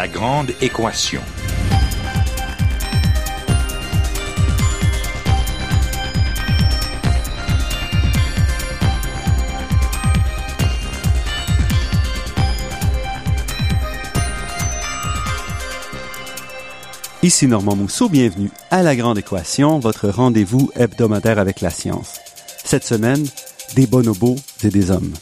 La grande équation. Ici Normand Mousseau, bienvenue à La Grande Équation, votre rendez-vous hebdomadaire avec la science. Cette semaine, des bonobos et des hommes.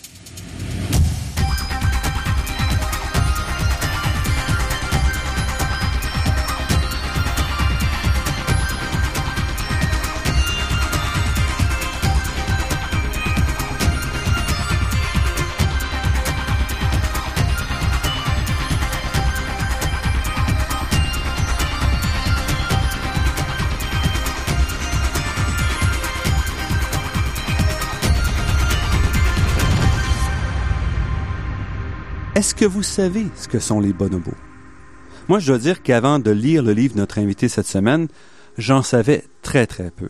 Que vous savez ce que sont les bonobos? Moi, je dois dire qu'avant de lire le livre de notre invité cette semaine, j'en savais très très peu.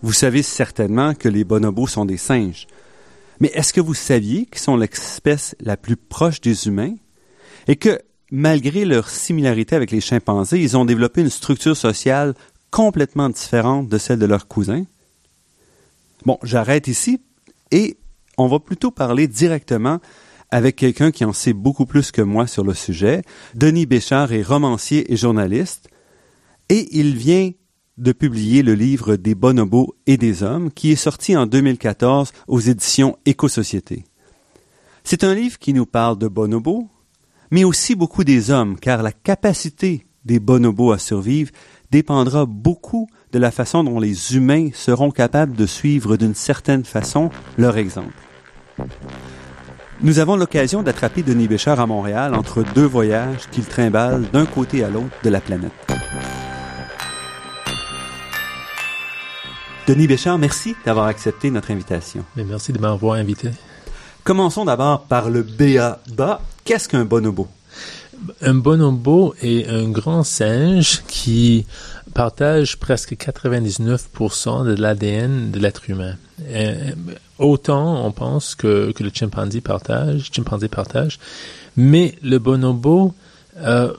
Vous savez certainement que les bonobos sont des singes. Mais est-ce que vous saviez qu'ils sont l'espèce la plus proche des humains? Et que, malgré leur similarité avec les chimpanzés, ils ont développé une structure sociale complètement différente de celle de leurs cousins? Bon, j'arrête ici et on va plutôt parler directement avec quelqu'un qui en sait beaucoup plus que moi sur le sujet. Denis Béchard est romancier et journaliste et il vient de publier le livre Des bonobos et des hommes qui est sorti en 2014 aux éditions Éco-Société. C'est un livre qui nous parle de bonobos, mais aussi beaucoup des hommes, car la capacité des bonobos à survivre dépendra beaucoup de la façon dont les humains seront capables de suivre d'une certaine façon leur exemple. Nous avons l'occasion d'attraper Denis Béchard à Montréal entre deux voyages qu'il trimballe d'un côté à l'autre de la planète. Denis Béchard, merci d'avoir accepté notre invitation. Mais merci de m'avoir invité. Commençons d'abord par le BA. Qu'est-ce qu'un bonobo? Un bonobo est un grand singe qui partage presque 99% de l'ADN de l'être humain. Euh, autant on pense que, que le chimpanzé partage, chimpanzé partage, mais le bonobo euh,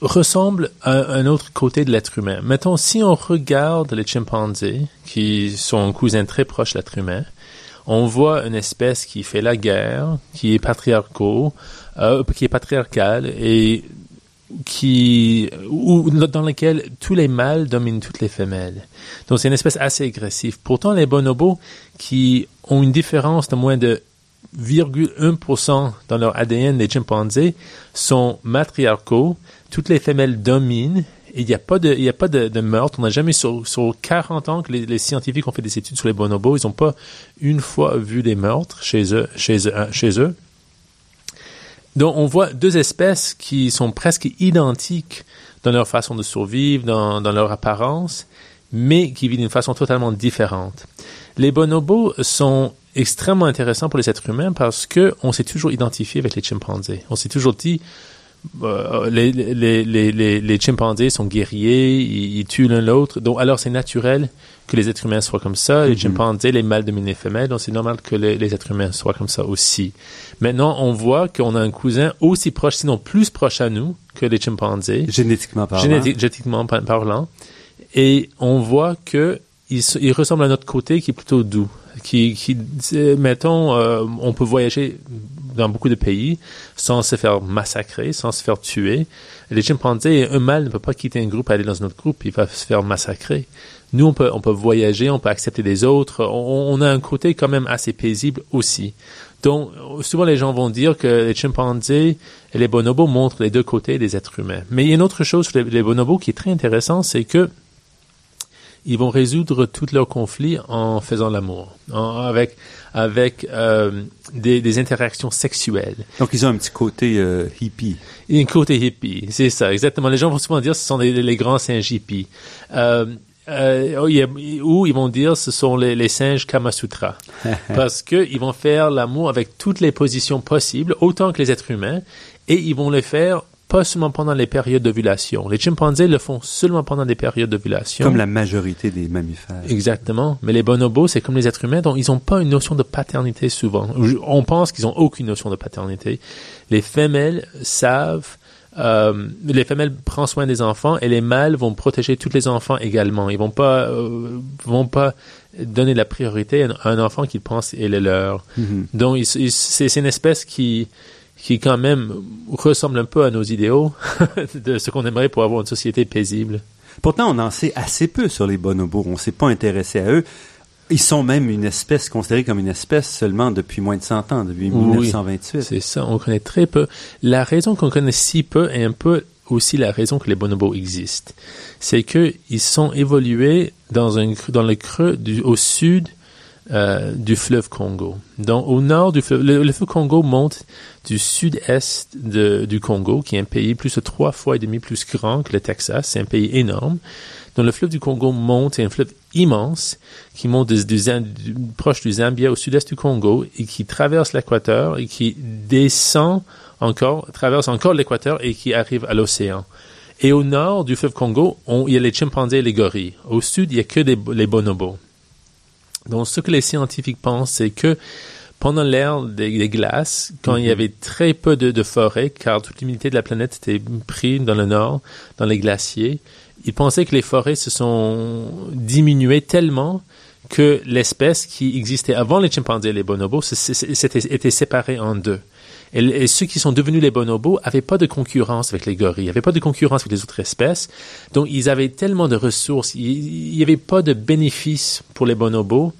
ressemble à un autre côté de l'être humain. Mettons, si on regarde les chimpanzés, qui sont cousins très proches de l'être humain, on voit une espèce qui fait la guerre, qui est patriarcal, euh, qui est patriarcale et qui ou dans lequel tous les mâles dominent toutes les femelles. Donc c'est une espèce assez agressive. Pourtant les bonobos qui ont une différence de moins de 0,1% dans leur ADN des chimpanzés sont matriarcaux. Toutes les femelles dominent. Il n'y a pas de, y a pas de, de meurtre. On n'a jamais sur, sur 40 ans que les, les, scientifiques ont fait des études sur les bonobos. Ils n'ont pas une fois vu des meurtres chez eux, chez eux, chez eux. Donc, on voit deux espèces qui sont presque identiques dans leur façon de survivre, dans, leur apparence, mais qui vivent d'une façon totalement différente. Les bonobos sont extrêmement intéressants pour les êtres humains parce que on s'est toujours identifié avec les chimpanzés. On s'est toujours dit, euh, les, les, les, les, chimpanzés sont guerriers, ils, tuent l'un l'autre. Donc, alors, c'est naturel que les êtres humains soient comme ça. Les mm-hmm. chimpanzés, les mâles dominent les femelles. Donc, c'est normal que les, êtres humains soient comme ça aussi. Maintenant, on voit qu'on a un cousin aussi proche, sinon plus proche à nous que les chimpanzés. Génétiquement parlant. génétiquement parlant. Et on voit que il, il, ressemble à notre côté qui est plutôt doux. Qui, qui mettons, euh, on peut voyager dans beaucoup de pays sans se faire massacrer, sans se faire tuer. Les chimpanzés, un mâle ne peut pas quitter un groupe, aller dans un autre groupe, il va se faire massacrer. Nous, on peut, on peut voyager, on peut accepter des autres. On, on a un côté quand même assez paisible aussi. Donc, souvent les gens vont dire que les chimpanzés et les bonobos montrent les deux côtés des êtres humains. Mais il y a une autre chose sur les, les bonobos qui est très intéressant, c'est que ils vont résoudre tous leurs conflits en faisant l'amour, avec avec euh, des, des, interactions sexuelles. Donc ils ont un petit côté euh, hippie. Un côté hippie, c'est ça, exactement. Les gens vont souvent dire que ce sont les, les grands singes hippies. Euh, euh, ou ils vont dire ce sont les, les singes Kamasutra. parce que ils vont faire l'amour avec toutes les positions possibles, autant que les êtres humains, et ils vont le faire pas seulement pendant les périodes d'ovulation. Les chimpanzés le font seulement pendant des périodes d'ovulation. Comme la majorité des mammifères. Exactement. Mais les bonobos, c'est comme les êtres humains, donc ils n'ont pas une notion de paternité souvent. On pense qu'ils n'ont aucune notion de paternité. Les femelles savent euh, les femelles prennent soin des enfants et les mâles vont protéger tous les enfants également. Ils vont pas euh, vont pas donner la priorité à un enfant qu'ils pensent est le leur. Mhm. Donc c'est une espèce qui qui quand même ressemble un peu à nos idéaux de ce qu'on aimerait pour avoir une société paisible. Pourtant, on en sait assez peu sur les bonobos. On s'est pas intéressé à eux. Ils sont même une espèce considérée comme une espèce seulement depuis moins de 100 ans, depuis Oui. 1928. C'est ça, on connaît très peu. La raison qu'on connaît si peu est un peu aussi la raison que les bonobos existent. C'est que ils sont évolués dans un dans le creux du, au sud euh, du fleuve Congo. Donc au nord du fleuve, le, le fleuve Congo monte du sud-est de- du Congo, qui est un pays plus de trois fois et demi plus grand que le Texas. C'est un pays énorme. Donc le fleuve du Congo monte, c'est un fleuve immense qui monte du, du proche du Zambia au sud-est du Congo et qui traverse l'équateur et qui descend encore, traverse encore l'équateur et qui arrive à l'océan. Et au nord du fleuve Congo, on- il y a les chimpanzés et les gorilles. Au sud, il y a que les bonobos. Donc, ce que les scientifiques pensent, c'est que pendant l'ère des, des glaces, quand il y avait très peu de, de forêts, car toute l'humidité de la planète était prise dans le nord, dans les glaciers, ils pensaient que les forêts se sont diminuées tellement que l'espèce qui existait avant les chimpanzés et les bonobos s'était était séparée en deux. Et, ceux qui sont devenus les bonobos n'avaient pas de concurrence avec les gorilles, n'avaient pas de concurrence avec les autres espèces. Donc, ils avaient tellement de ressources, il n'y avait pas de bénéfice pour les bonobos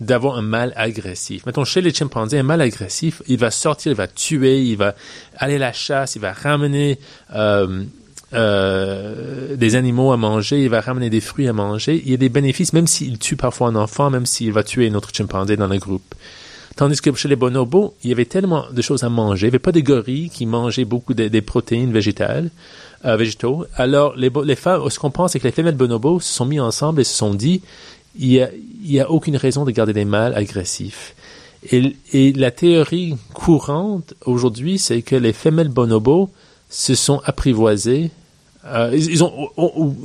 d'avoir un mâle agressif. Mettons, chez les chimpanzés, un mâle agressif, il va sortir, il va tuer, il va aller à la chasse, il va ramener euh, euh, des animaux à manger, il va ramener des fruits à manger. Il y a des bénéfices, même s'il tue parfois un enfant, même s'il va tuer un autre chimpanzé dans le groupe. Tandis que chez les bonobos, il y avait tellement de choses à manger. Il n'y avait pas de gorilles qui mangeaient beaucoup de- des protéines végétales, euh, végétaux. Alors, les, les femmes, ce qu'on pense, c'est que les femelles bonobos se sont mis ensemble et se sont dit, il y a, y a aucune raison de garder des mâles agressifs. Et, et la théorie courante aujourd'hui, c'est que les femelles bonobos se sont apprivoisées. euh, ils, ont-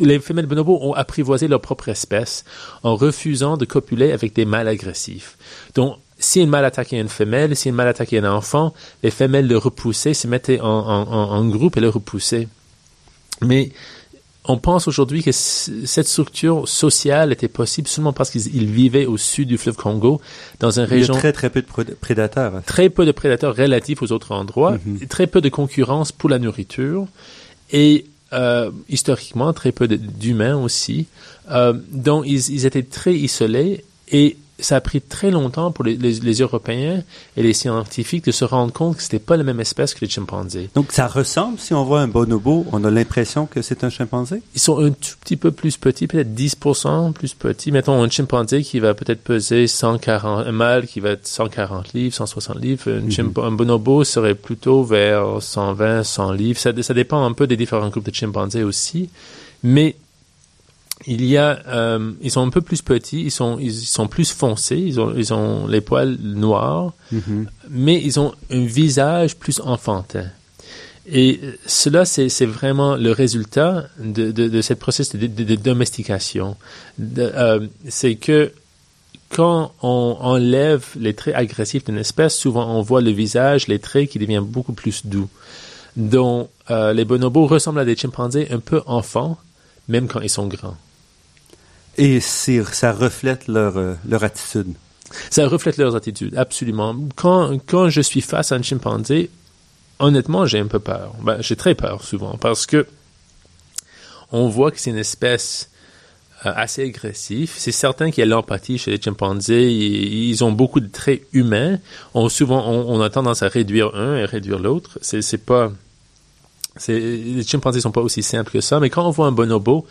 les femelles bonobos ont apprivoisé leur propre espèce en refusant de copuler avec des mâles agressifs. Donc, si un mâle attaquait une femelle, si un mâle attaquait un enfant, les femelles le repoussaient, se mettaient en, en- en- groupe et le repoussaient. Mais on pense aujourd'hui que cette structure sociale était possible seulement parce qu'ils ils vivaient au sud du fleuve Congo, dans une Il y a région très très peu de pré- prédateurs. très peu de prédateurs relatifs aux autres endroits, Mhm. très peu de concurrence pour la nourriture et euh, historiquement très peu d'humains aussi. Euh, donc ils, ils étaient très isolés et ça a pris très longtemps pour les, les- les Européens et les scientifiques de se rendre compte que c'était pas la même espèce que les chimpanzés. Donc ça ressemble, si on voit un bonobo, on a l'impression que c'est un chimpanzé? Ils sont un tout petit peu plus petits, peut-être 10% plus petits. Mettons un chimpanzé qui va peut-être peser 140, un mâle qui va être 140 livres, 160 livres. Un, Mhm. chimp- un bonobo serait plutôt vers 120, 100 livres. Ça, ça dépend un peu des différents groupes de chimpanzés aussi. Mais il y a, euh, ils sont un peu plus petits, ils sont, ils sont plus foncés, ils ont, ils ont les poils noirs Mhm. mais ils ont un visage plus enfantin. Et cela, c'est vraiment le résultat de, de, de ce processus de, de- de domestication. Euh, c'est que quand on enlève les traits agressifs d'une espèce, souvent on voit le visage, les traits qui deviennent beaucoup plus doux. Donc, euh, les bonobos ressemblent à des chimpanzés un peu enfants, même quand ils sont grands. Et ça reflète leur, euh, leur attitude. Ça reflète leurs attitudes, absolument. Quand, quand je suis face à un chimpanzé, honnêtement, j'ai un peu peur. Ben, j'ai très peur souvent parce que on voit que c'est une espèce euh, assez agressive. C'est certain qu'il y a l'empathie chez les chimpanzés. Ils, ont beaucoup de traits humains. On, souvent, on, a tendance à réduire un et réduire l'autre. C'est, pas, les chimpanzés sont pas aussi simples que ça. Mais quand on voit un bonobo,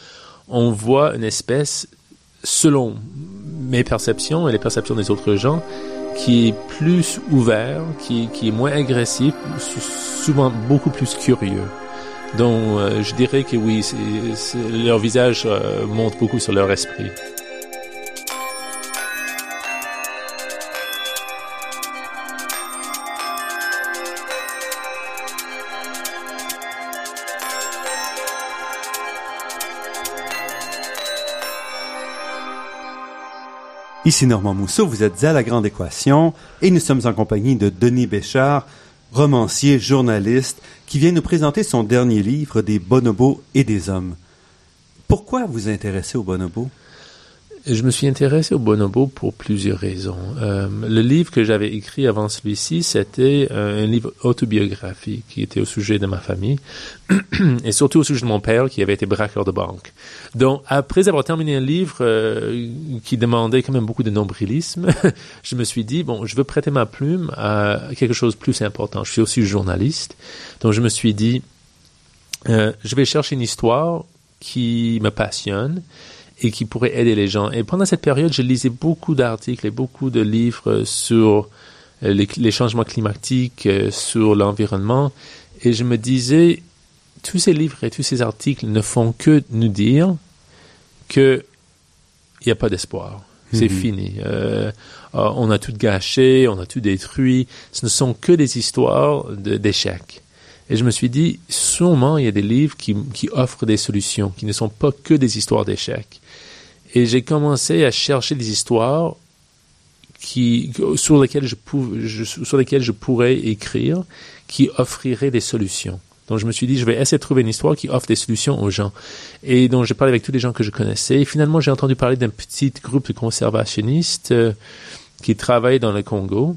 on voit une espèce, selon mes perceptions et les perceptions des autres gens, qui est plus ouvert, qui, est moins agressif, sou- souvent beaucoup plus curieux. Donc, euh, je dirais que oui, c'est, c'est- leur visage euh, montre beaucoup sur leur esprit. Ici Normand Mousseau, vous êtes à La Grande Équation et nous sommes en compagnie de Denis Béchard, romancier, journaliste, qui vient nous présenter son dernier livre, Des bonobos et des hommes. Pourquoi vous intéressez aux bonobos? Je me suis intéressé au bonobo pour plusieurs raisons. Euh, le livre que j'avais écrit avant celui-ci, c'était euh, un livre autobiographique qui était au sujet de ma famille et surtout au sujet de mon père qui avait été braqueur de banque. Donc, après avoir terminé un livre euh, qui demandait quand même beaucoup de nombrilisme, je me suis dit, bon, je veux prêter ma plume à quelque chose de plus important. Je suis aussi journaliste. Donc, je me suis dit, je vais chercher une histoire qui me passionne et qui pourrait aider les gens. Et pendant cette période, je lisais beaucoup d'articles et beaucoup de livres sur euh, les, changements climatiques, euh, sur l'environnement, et je me disais, tous ces livres et tous ces articles ne font que nous dire que il n'y a pas d'espoir. C'est mhm. fini. Euh, on a tout gâché, on a tout détruit. Ce ne sont que des histoires d'échecs. Et je me suis dit, sûrement, il y a des livres qui, qui offrent des solutions, qui ne sont pas que des histoires d'échecs. Et j'ai commencé à chercher des histoires qui, sur, lesquelles je sur lesquelles je pourrais écrire, qui offriraient des solutions. Donc je me suis dit, je vais essayer de trouver une histoire qui offre des solutions aux gens. Et donc j'ai parlé avec tous les gens que je connaissais. Et finalement, j'ai entendu parler d'un petit groupe de conservationnistes euh, qui travaillent dans le Congo,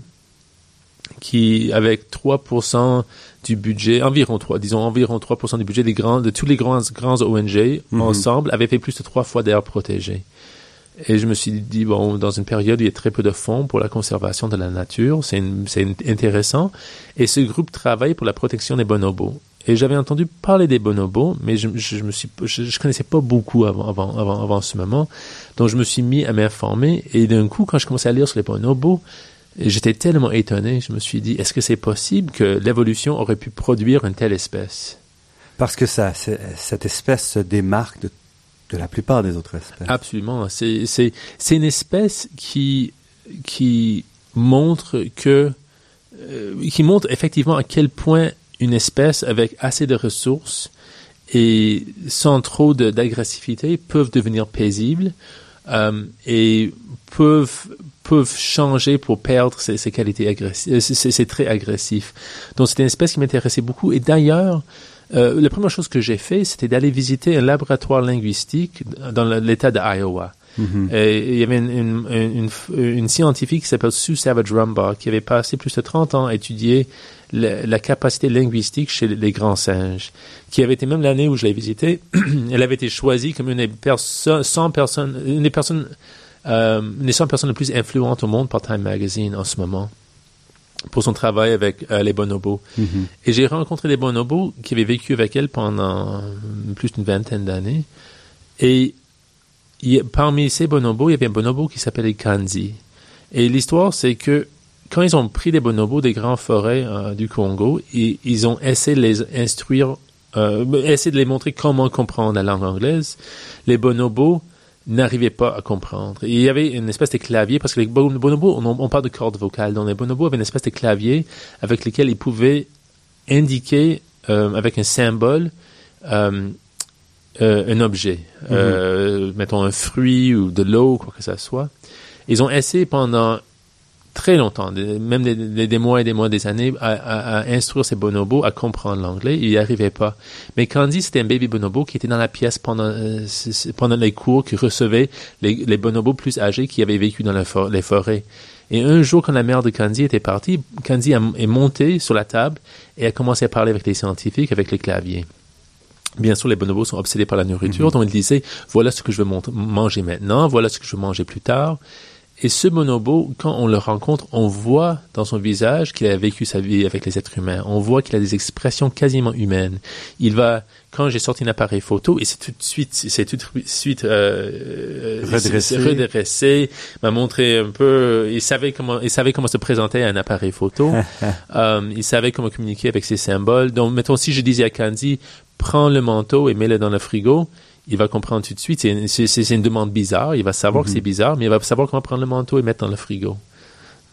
qui, avec 3% du budget, environ 3, disons environ 3% du budget des grands, de tous les grands, grands ONG mhm. ensemble avaient fait plus de trois fois d'air protégé. Et je me suis dit, bon, dans une période où il y a très peu de fonds pour la conservation de la nature, c'est intéressant. Et ce groupe travaille pour la protection des bonobos. Et j'avais entendu parler des bonobos, mais je, je, me suis, je, je, connaissais pas beaucoup avant, avant, avant, avant ce moment. Donc je me suis mis à m'informer. Et d'un coup, quand je commençais à lire sur les bonobos, J'étais tellement étonné, je me suis dit, est-ce que c'est possible que l'évolution aurait pu produire une telle espèce? Parce que ça, cette espèce se démarque de, de, la plupart des autres espèces. Absolument. C'est une espèce qui, qui montre que, euh, qui montre effectivement à quel point une espèce avec assez de ressources et sans trop d'agressivité peuvent devenir paisibles euh, et peuvent peuvent changer pour perdre ces, qualités agressives. C'est très agressif. Donc c'est une espèce qui m'intéressait beaucoup. Et d'ailleurs, euh, la première chose que j'ai fait, c'était d'aller visiter un laboratoire linguistique dans l'État d'Iowa. Mm-hmm. Et il y avait une, une, une, scientifique qui s'appelle Sue Savage Rumbaugh qui avait passé plus de 30 ans à étudier la, capacité linguistique chez les grands singes, qui avait été même l'année où je l'ai visité, elle avait été choisie comme une des, personnes, une des personnes euh, des 100 personnes les plus influentes au monde par Time Magazine en ce moment pour son travail avec euh, les bonobos. Mm-hmm. Et j'ai rencontré des bonobos qui avaient vécu avec elle pendant plus d'une vingtaine d'années. Et parmi ces bonobos, il y avait un bonobo qui s'appelait Kanzi. Et l'histoire, c'est que quand ils ont pris des bonobos des grandes forêts euh, du Congo, et, ils ont essayé de les instruire, euh, essayé de les montrer comment comprendre la langue anglaise. Les bonobos n'arrivaient pas à comprendre. il y avait une espèce de clavier, parce que les bonobos, on, parle de cordes vocales, donc les bonobos avaient une espèce de clavier avec lequel ils pouvaient indiquer euh, avec un symbole euh, euh, un objet, mm-hmm. mettons un fruit ou de l'eau, quoi que ce soit. Ils ont essayé pendant très longtemps, même des, mois et des mois, des années, à, instruire ces bonobos à comprendre l'anglais. Il n'y arrivait pas. Mais Candy, c'était un baby bonobo qui était dans la pièce pendant, euh, pendant les cours, qui recevait les, bonobos plus âgés qui avaient vécu dans les forêts. Et un jour, quand la mère de Candy était partie, Candy est montée sur la table et a commencé à parler avec les scientifiques, avec les claviers. Bien sûr, les bonobos sont obsédés par la nourriture, mm-hmm. donc il disait, voilà ce que je veux manger maintenant, voilà ce que je veux manger plus tard. Et ce bonobo, quand on le rencontre, on voit dans son visage qu'il a vécu sa vie avec les êtres humains. On voit qu'il a des expressions quasiment humaines. Il va, quand j'ai sorti un appareil photo, et c'est tout de suite, c'est tout de suite euh, redressé, redressé m'a montré un peu. Il savait comment, il savait comment se présenter à un appareil photo. euh, il savait comment communiquer avec ses symboles. Donc, mettons, si je disais à Candy, prends le manteau et mets-le dans le frigo il va comprendre tout de suite. C'est une, demande bizarre. Il va savoir que c'est mhm. bizarre, mais il va savoir comment prendre le manteau et mettre dans le frigo.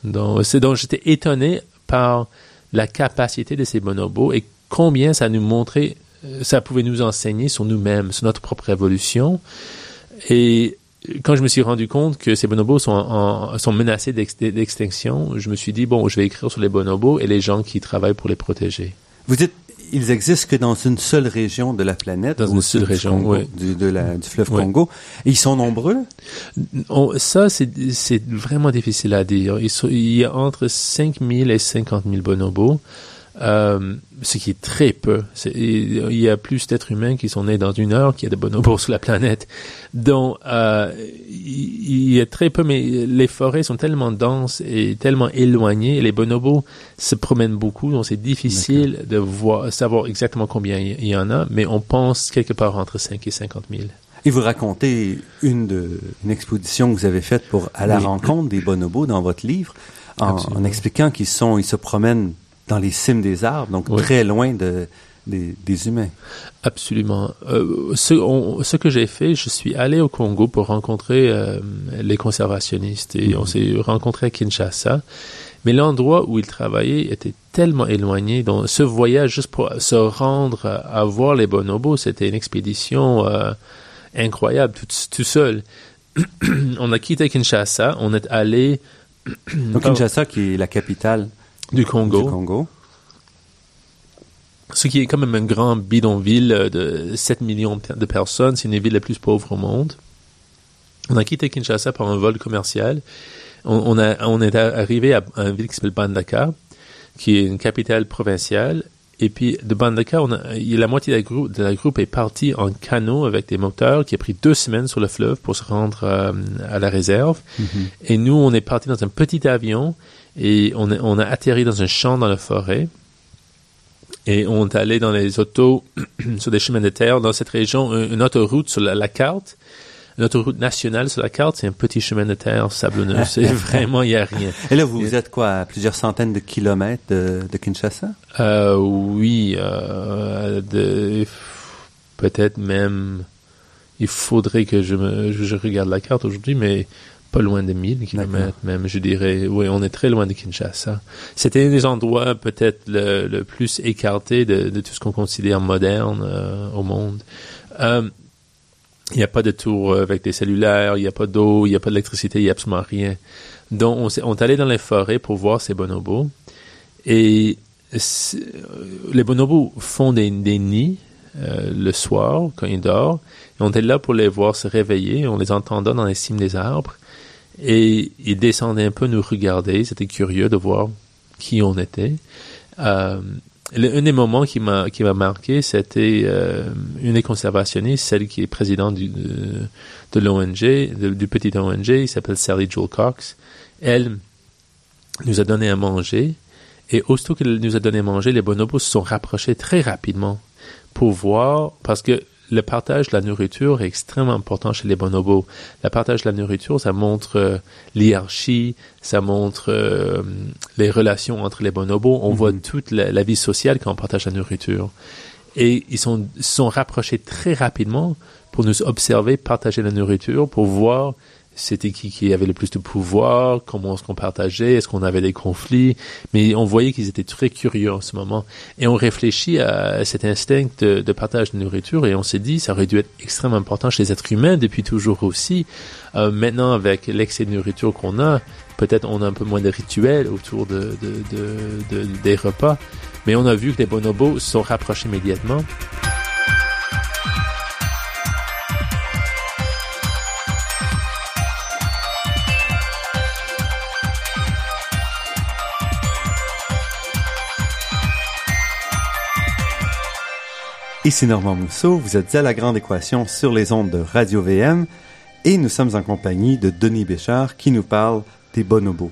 Donc, c'est donc j'étais étonné par la capacité de ces bonobos et combien ça nous montrait, euh, ça pouvait nous enseigner sur nous-mêmes, sur notre propre évolution. Et quand je me suis rendu compte que ces bonobos sont, en, sont menacés d'extinction, je me suis dit, bon, je vais écrire sur les bonobos et les gens qui travaillent pour les protéger. Vous dites, ils existent que dans une seule région de la planète, dans une seule région, oui. du, de la, du fleuve Congo. Et ils sont nombreux? ça, c'est vraiment difficile à dire. il y a entre 5 000 et 50 000 bonobos. Euh, ce qui est très peu. il y a plus d'êtres humains qui sont nés dans une heure qu'il y a de bonobos sur la planète. Donc, euh, il y a très peu, mais les forêts sont tellement denses et tellement éloignées. Les bonobos se promènent beaucoup, donc c'est difficile de voir, savoir exactement combien il y en a, mais on pense quelque part entre 5 et 50 000. Et vous racontez une, de, une exposition que vous avez faite pour à la rencontre des bonobos dans votre livre, en, en expliquant qu'ils sont, ils se promènent dans les cimes des arbres, donc très loin de, des, humains. Absolument. Euh, ce, ce, que j'ai fait, je suis allé au Congo pour rencontrer euh, les conservationnistes et on mhm. s'est rencontré à Kinshasa. Mais l'endroit où ils travaillaient était tellement éloigné. Donc, ce voyage, juste pour se rendre à, voir les bonobos, c'était une expédition euh, incroyable, tout, tout seul. on a quitté Kinshasa, on est allé... Donc, Kinshasa, qui est la capitale du Congo. Du Congo. Ce qui est quand même un grand bidonville de 7 millions de personnes. C'est une des villes les plus pauvres au monde. On a quitté Kinshasa par un vol commercial. On, a, on est arrivé à, une ville qui s'appelle Bandaka, qui est une capitale provinciale. Et puis de Bandaka, on a, la moitié de la, groupe, de la groupe est partie en canot avec des moteurs qui a pris deux semaines sur le fleuve pour se rendre euh, à la réserve. Mm-hmm. Et nous, on est parti dans un petit avion et on, on a atterri dans un champ dans la forêt. Et on est allé dans les autos, sur des chemins de terre, dans cette région, une autoroute sur la, carte, une autoroute nationale sur la carte, c'est un petit chemin de terre sablonneux. C'est vraiment, il n'y a rien. Et là, vous, êtes quoi, à plusieurs centaines de kilomètres de, de Kinshasa? Euh, oui, euh, peut-être même, il faudrait que je, me, je regarde la carte aujourd'hui, mais pas loin de 1000 kilomètres même, je dirais. Oui, on est très loin de Kinshasa. C'était un des endroits peut-être le, plus écarté de, tout ce qu'on considère moderne euh, au monde. Euh, il n'y a pas de tour avec des cellulaires, il n'y a pas d'eau, il n'y a pas d'électricité, il n'y a absolument rien. Donc, on, est, on est allé dans les forêts pour voir ces bonobos. Et les bonobos font des, nids euh, le soir quand ils dorment. Et on est là pour les voir se réveiller. On les entendait dans les cimes des arbres. Et il descendait un peu nous regarder. C'était curieux de voir qui on était. Euh, un des moments qui m'a qui m'a marqué, c'était euh, une des conservationnistes, celle qui est présidente du, de, de l'ONG, du petit ONG, il s'appelle Sally Joel Cox. Elle nous a donné à manger, et aussitôt qu'elle nous a donné à manger, les bonobos se sont rapprochés très rapidement pour voir, parce que le partage de la nourriture est extrêmement important chez les bonobos. Le partage de la nourriture, ça montre euh, l'hierarchie, ça montre euh, les relations entre les bonobos. On voit mhm. toute la, vie sociale quand on partage la nourriture. Et ils sont, sont rapprochés très rapidement pour nous observer, partager la nourriture, pour voir c'était qui qui avait le plus de pouvoir, comment est-ce qu'on partageait, est-ce qu'on avait des conflits, mais on voyait qu'ils étaient très curieux en ce moment. Et on réfléchit à cet instinct de, partage de nourriture et on s'est dit, ça aurait dû être extrêmement important chez les êtres humains depuis toujours aussi. Euh, maintenant, avec l'excès de nourriture qu'on a, peut-être on a un peu moins de rituels autour de, de, des repas, mais on a vu que les bonobos se sont rapprochés immédiatement. Ici Normand Mousseau, vous êtes à La Grande Équation sur les ondes de Radio VM et nous sommes en compagnie de Denis Béchard qui nous parle des bonobos.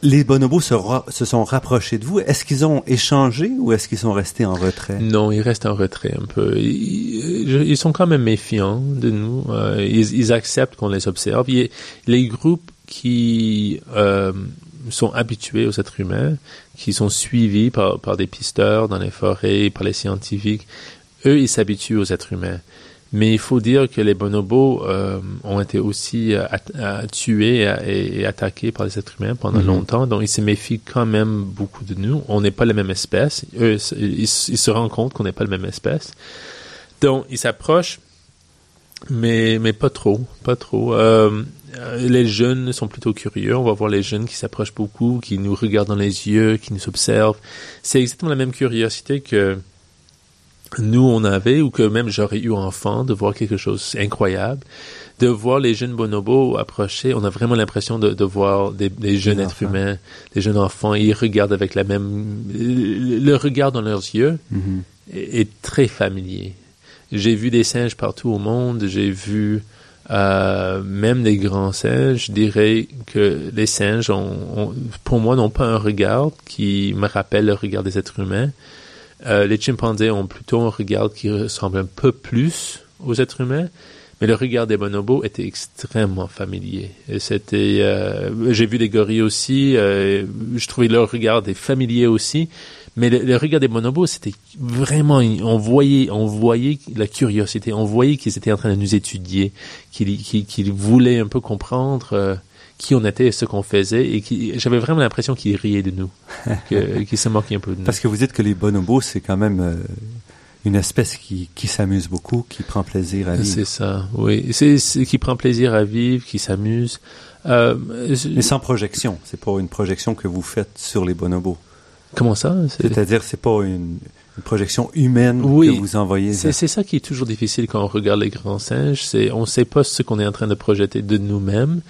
Les bonobos se, sont rapprochés de vous. Est-ce qu'ils ont échangé ou est-ce qu'ils sont restés en retrait? Non, ils restent en retrait un peu. Ils, sont quand même méfiants de nous. Euh, ils, acceptent qu'on les observe. les groupes qui euh, sont habitués aux êtres humains, qui sont suivis par, par des pisteurs dans les forêts, par les scientifiques, eux, ils s'habituent aux êtres humains. Mais il faut dire que les bonobos euh, ont été aussi euh, tués et, attaqués par les êtres humains pendant mhm. longtemps, donc ils se méfient quand même beaucoup de nous. On n'est pas la même espèce. Eux, ils, se rendent compte qu'on n'est pas la même espèce. Donc, ils s'approchent Mais, mais pas trop, pas trop. Euh, les jeunes sont plutôt curieux. On va voir les jeunes qui s'approchent beaucoup, qui nous regardent dans les yeux, qui nous observent. C'est exactement la même curiosité que nous on avait ou que même j'aurais eu enfant de voir quelque chose incroyable de voir les jeunes bonobos approcher on a vraiment l'impression de, de voir des, des jeunes êtres humains des jeunes enfants ils regardent avec la même le regard dans leurs yeux Mm-hmm. est, est très familier j'ai vu des singes partout au monde j'ai vu euh, même des grands singes, je dirais que les singes, ont, ont- pour moi, n'ont pas un regard qui me rappelle le regard des êtres humains. Euh, les chimpanzés ont plutôt un regard qui ressemble un peu plus aux êtres humains, mais le regard des bonobos était extrêmement familier. C'était, euh, j'ai vu des gorilles aussi, euh, je trouvais leur regard des familiers aussi, mais le, le regard des bonobos, c'était vraiment, on voyait, on voyait la curiosité, on voyait qu'ils étaient en train de nous étudier, qu'ils, qu'ils, qu'ils voulaient un peu comprendre. euh, qui on était et ce qu'on faisait et qui j'avais vraiment l'impression qu'ils riaient de nous qu'ils se moquaient un peu de nous Parce que vous dites que les bonobos, c'est quand même euh, une espèce qui, qui s'amuse beaucoup, qui prend plaisir à vivre. C'est ça, oui. C'est, c'est qui prend plaisir à vivre, qui s'amuse. Euh, Mais sans projection. C'est pas une projection que vous faites sur les bonobos. Comment ça C'est, C'est-à-dire, c'est pas une, une projection humaine Oui. que vous envoyez. c'est ça qui est toujours difficile quand on regarde les grands singes. C'est on ne sait pas ce qu'on est en train de projeter de nous-mêmes.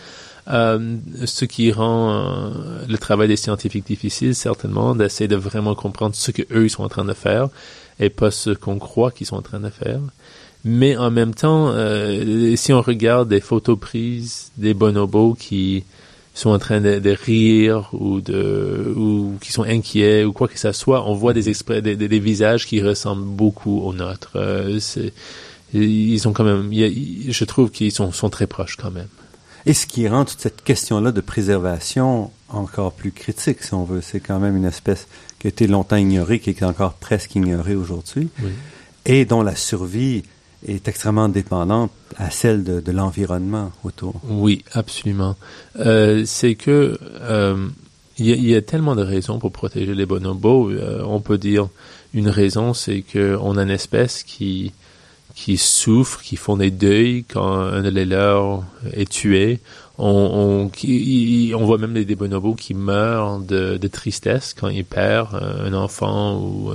Euh, ce qui rend euh, le travail des scientifiques difficile, certainement, d'essayer de vraiment comprendre ce que eux ils sont en train de faire et pas ce qu'on croit qu'ils sont en train de faire. Mais en même temps, euh, si on regarde des photos prises des bonobos qui sont en train de, de rire ou de ou qui sont inquiets ou quoi que ça soit, on voit des, exprès, des, des- des visages qui ressemblent beaucoup aux nôtres. Euh, ils ont quand même, il je trouve qu'ils sont, sont très proches quand même. Et ce qui rend toute cette question-là de préservation encore plus critique, si on veut. C'est quand même une espèce qui a été longtemps ignorée, qui est encore presque ignorée aujourd'hui, Oui. et dont la survie est extrêmement dépendante à celle de, de l'environnement autour. Oui, absolument. Euh, c'est que euh, il y, a- tellement de raisons pour protéger les bonobos. Euh, on peut dire une raison, c'est que on a une espèce qui qui souffre, qui font des deuils quand un de les leurs est tué. On, on, voit même des, des bonobos qui meurent de, de tristesse quand ils perdent un enfant ou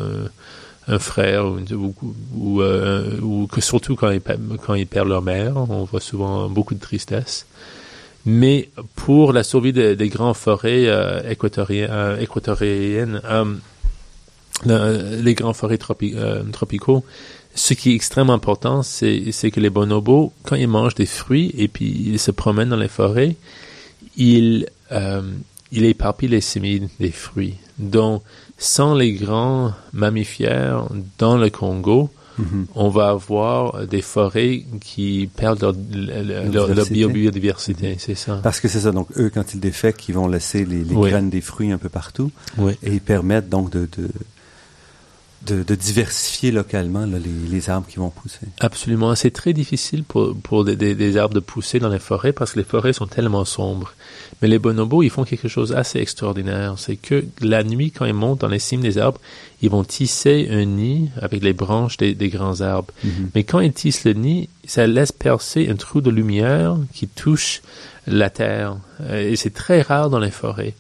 un frère ou, ou, ou, euh, ou que surtout quand ils, quand ils perdent leur mère. On voit souvent beaucoup de tristesse. Mais pour la survie de- des grandes forêts euh, équatoriennes, euh, équatoriennes euh, le- les grandes forêts tropi- euh, tropicaux, ce qui est extrêmement important, c'est que les bonobos, quand ils mangent des fruits et puis ils se promènent dans les forêts, ils, euh, ils éparpillent les semis des fruits. Donc, sans les grands mammifères dans le Congo, Mhm. on va avoir des forêts qui perdent leur, leur, leur- leur bio- biodiversité, c'est ça. Parce que c'est ça, donc eux, quand ils défèquent, ils vont laisser les, les Oui. graines des fruits un peu partout, Oui. et ils permettent donc de, de, de, de diversifier localement là, les, les arbres qui vont pousser. Absolument. C'est très difficile pour, pour des, des, des arbres de pousser dans les forêts parce que les forêts sont tellement sombres. Mais les bonobos, ils font quelque chose d'assez extraordinaire. C'est que la nuit, quand ils montent dans les cimes des arbres, ils vont tisser un nid avec les branches des, des grands arbres. Mhm. Mais quand ils tissent le nid, ça laisse percer un trou de lumière qui touche la terre. Euh, Et c'est très rare dans les forêts.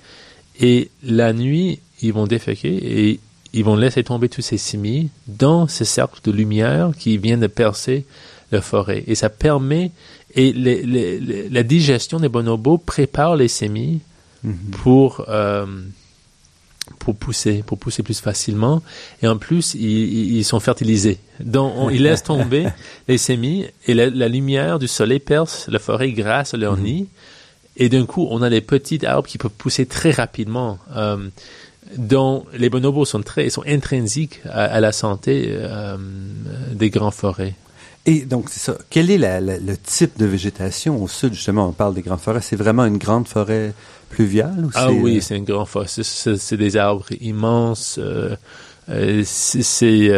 Et la nuit, ils vont déféquer et ils vont laisser tomber tous ces semis dans ce cercle de lumière qui vient de percer la forêt. Et ça permet, et les- les- les- la digestion des bonobos prépare les semis Mhm. pour euh, pour pousser, pour pousser plus facilement. Et en plus, ils, sont fertilisés. Donc, on- ils laissent tomber les semis et la, la lumière du soleil perce la forêt grâce à leur nid. Et d'un coup, on a des petits arbres qui peuvent pousser très rapidement. Euh, dont les bonobos sont très, sont intrinsiques à, à la santé euh, des grandes forêts. Et donc, c'est ça. Quel est la- la- le type de végétation au sud? Justement, on parle des grandes forêts. C'est vraiment une grande forêt pluviale? Ou Ah oui, euh, c'est une grande forêt. C'est- des arbres immenses. Euh, euh, c'est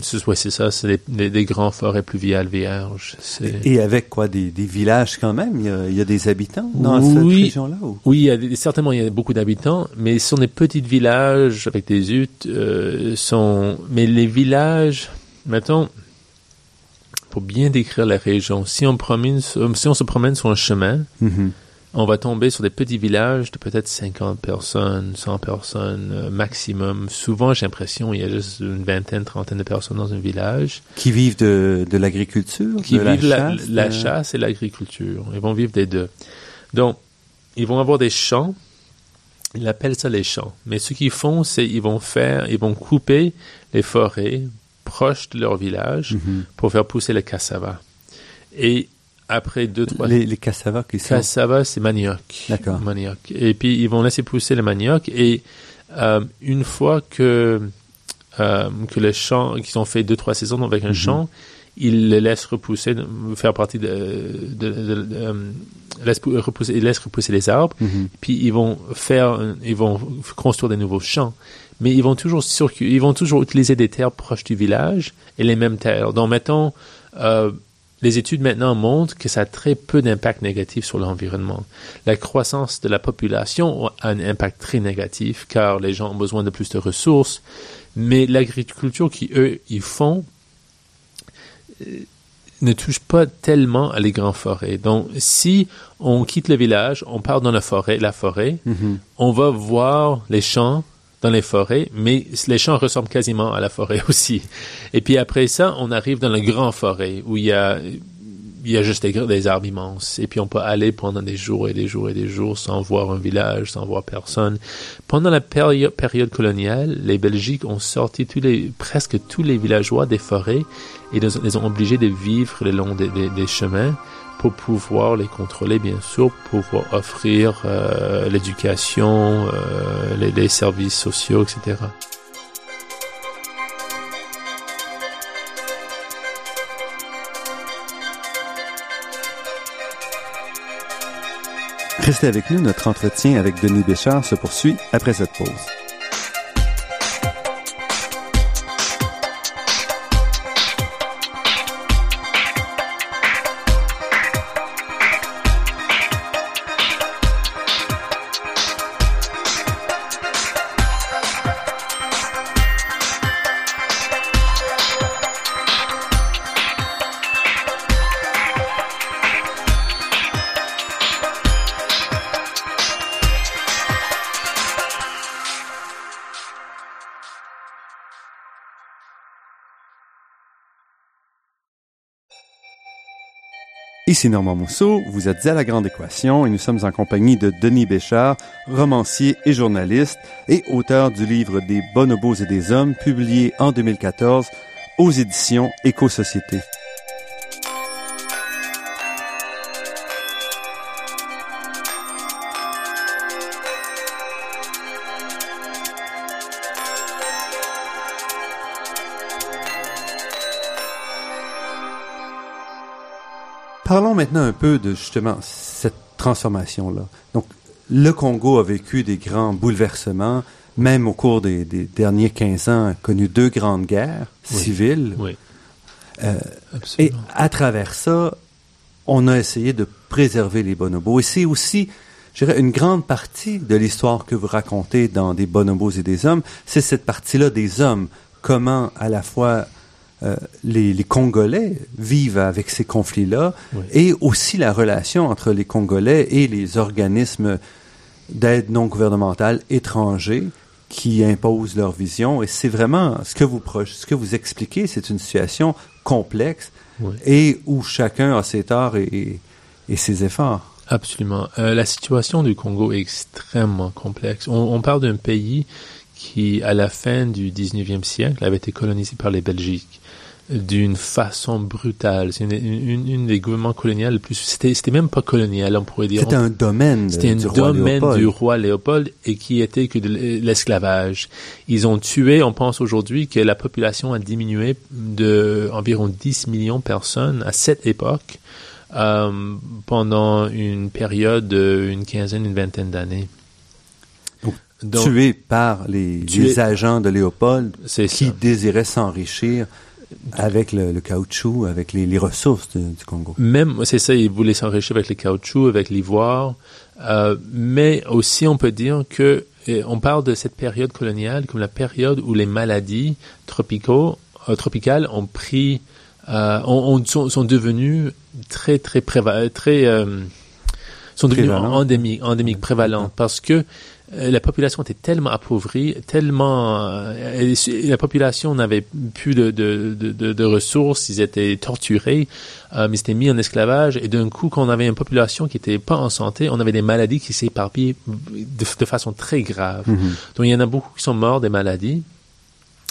c'est, euh, c'est ça. C'est des, grandes forêts pluviales vierges. Et avec quoi? Des, des villages quand même? Il y a, il y a des habitants dans cette Oui. région-là? ou- Oui, il y a des- certainement il y a beaucoup d'habitants, mais ce sont des petits villages avec des huttes. euh, sont, mais les villages, mettons, pour bien décrire la région. Si on, promène, si on se promène sur un chemin, Mhm. On va tomber sur des petits villages de peut-être 50 personnes, 100 personnes euh, maximum. Souvent, j'ai l'impression il y a juste une vingtaine, trentaine de personnes dans un village Qui vivent de, de l'agriculture, qui de vivent la, chasse, la de- chasse et l'agriculture. Ils vont vivre des deux. Donc, ils vont avoir des champs. Ils appellent ça les champs. Mais ce qu'ils font, c'est ils vont faire, ils vont couper les forêts proches de leur village Mhm. pour faire pousser le cassava. Et après deux, trois Les, les cassavas qui sont... Cassava, c'est manioc. D'accord. Manioc. Et puis, ils vont laisser pousser le manioc. Et euh, une fois que, euh, que le champ, qu'ils ont fait deux, trois saisons avec un Mhm. champ, ils le laissent repousser, faire partie de... de, de- de- euh, laissent pou- repousser, ils laissent repousser les arbres. Mhm. Puis, ils vont faire... Ils vont construire des nouveaux champs. Mais ils vont toujours ils vont toujours utiliser des terres proches du village et les mêmes terres. Donc, mettons... Euh, les études maintenant montrent que ça a très peu d'impact négatif sur l'environnement. La croissance de la population a un impact très négatif car les gens ont besoin de plus de ressources, mais l'agriculture qui eux ils font euh, ne touche pas tellement à les grandes forêts. Donc si on quitte le village, on part dans la forêt, la forêt, Mhm. on va voir les champs dans les forêts, mais les champs ressemblent quasiment à la forêt aussi. Et puis après ça, on arrive dans la grande forêt où il y a, il y a juste des, arbres immenses. Et puis on peut aller pendant des jours et des jours et des jours sans voir un village, sans voir personne. Pendant la péri- période coloniale, les Belgiques ont sorti tous les, presque tous les villageois des forêts et les, les ont obligés de vivre le long des, des- des chemins pour pouvoir les contrôler, bien sûr, pour pouvoir offrir euh, l'éducation, euh, les, les services sociaux, etc. Restez avec nous, notre entretien avec Denis Béchard se poursuit après cette pause. Ici Normand Mousseau, vous êtes à La Grande Équation et nous sommes en compagnie de Denis Béchard, romancier et journaliste et auteur du livre Des bonobos et des hommes, publié en 2014 aux éditions Éco-Société. Parlons maintenant un peu de justement cette transformation-là. Donc, le Congo a vécu des grands bouleversements, même au cours des, des derniers 15 ans, a connu deux grandes guerres Oui. civiles. Oui. Euh, Et à travers ça, on a essayé de préserver les bonobos. Et c'est aussi, je dirais, une grande partie de l'histoire que vous racontez dans Des bonobos et des hommes, c'est cette partie-là des hommes. Comment, à la fois, euh, les, les Congolais vivent avec ces conflits-là, Oui. et aussi la relation entre les Congolais et les organismes d'aide non gouvernementale étrangers qui imposent leur vision. Et c'est vraiment ce que vous, ce que vous expliquez, c'est une situation complexe Oui. et où chacun a ses torts et, et- et ses efforts. Absolument. Euh, la situation du Congo est extrêmement complexe. On, on parle d'un pays qui, à la fin du 19e siècle, avait été colonisé par les Belgiques d'une façon brutale. C'est une, une, une des gouvernements coloniaux le plus... C'était, c'était même pas colonial, on pourrait dire. C'était un domaine C'était un du roi domaine Léopold. du roi Léopold et qui était que de l'esclavage. Ils ont tué, on pense aujourd'hui que la population a diminué de environ 10 millions de personnes à cette époque euh, pendant une période d'une quinzaine, une vingtaine d'années. Donc, tué par les, Tué- les agents de Léopold c'est qui ça. désiraient s'enrichir avec le, le caoutchouc, avec les, les ressources de- du Congo. Même, c'est ça, ils voulaient s'enrichir avec le caoutchouc, avec l'ivoire. Euh, mais aussi, on peut dire que et on parle de cette période coloniale comme la période où les maladies tropicaux, euh, tropicales ont pris euh, ont, sont, sont, devenus très très préva très euh, sont devenus endémiques endémiques prévalents parce que la population était tellement appauvrie, tellement euh, la population n'avait plus de, de, de, de, ressources, ils étaient torturés, euh, ils étaient mis en esclavage et d'un coup, quand on avait une population qui n'était pas en santé, on avait des maladies qui s'éparpillaient de, façon très grave. Mm-hmm. Donc il y en a beaucoup qui sont morts des maladies.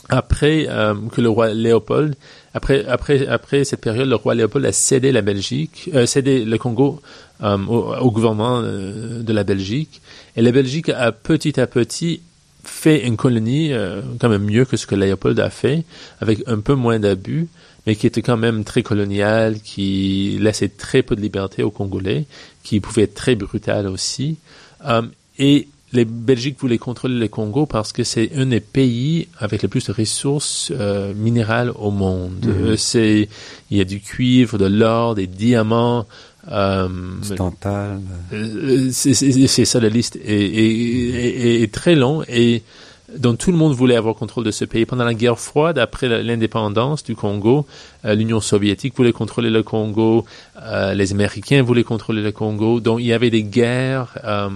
Après euh, que le roi Léopold, après après après cette période, le roi Léopold a cédé la Belgique, euh, cédé le Congo euh, au, gouvernement euh, de la Belgique. Et la Belgique a petit à petit fait une colonie euh, quand même mieux que ce que Léopold a fait, avec un peu moins d'abus, mais qui était quand même très colonial, qui laissait très peu de liberté aux Congolais, qui pouvait être très brutal aussi. et les Belgiques voulaient contrôler le Congo parce que c'est un des pays avec le plus de ressources euh, minérales au monde. Mhm. C'est il y a du cuivre, de l'or, des diamants, euh, tantal. Euh, c'est ça la liste est, est, est, très long et donc tout le monde voulait avoir contrôle de ce pays. Pendant la guerre froide, après l'indépendance du Congo, euh, l'Union soviétique voulait contrôler le Congo, euh, les Américains voulaient contrôler le Congo. Donc il y avait des guerres euh,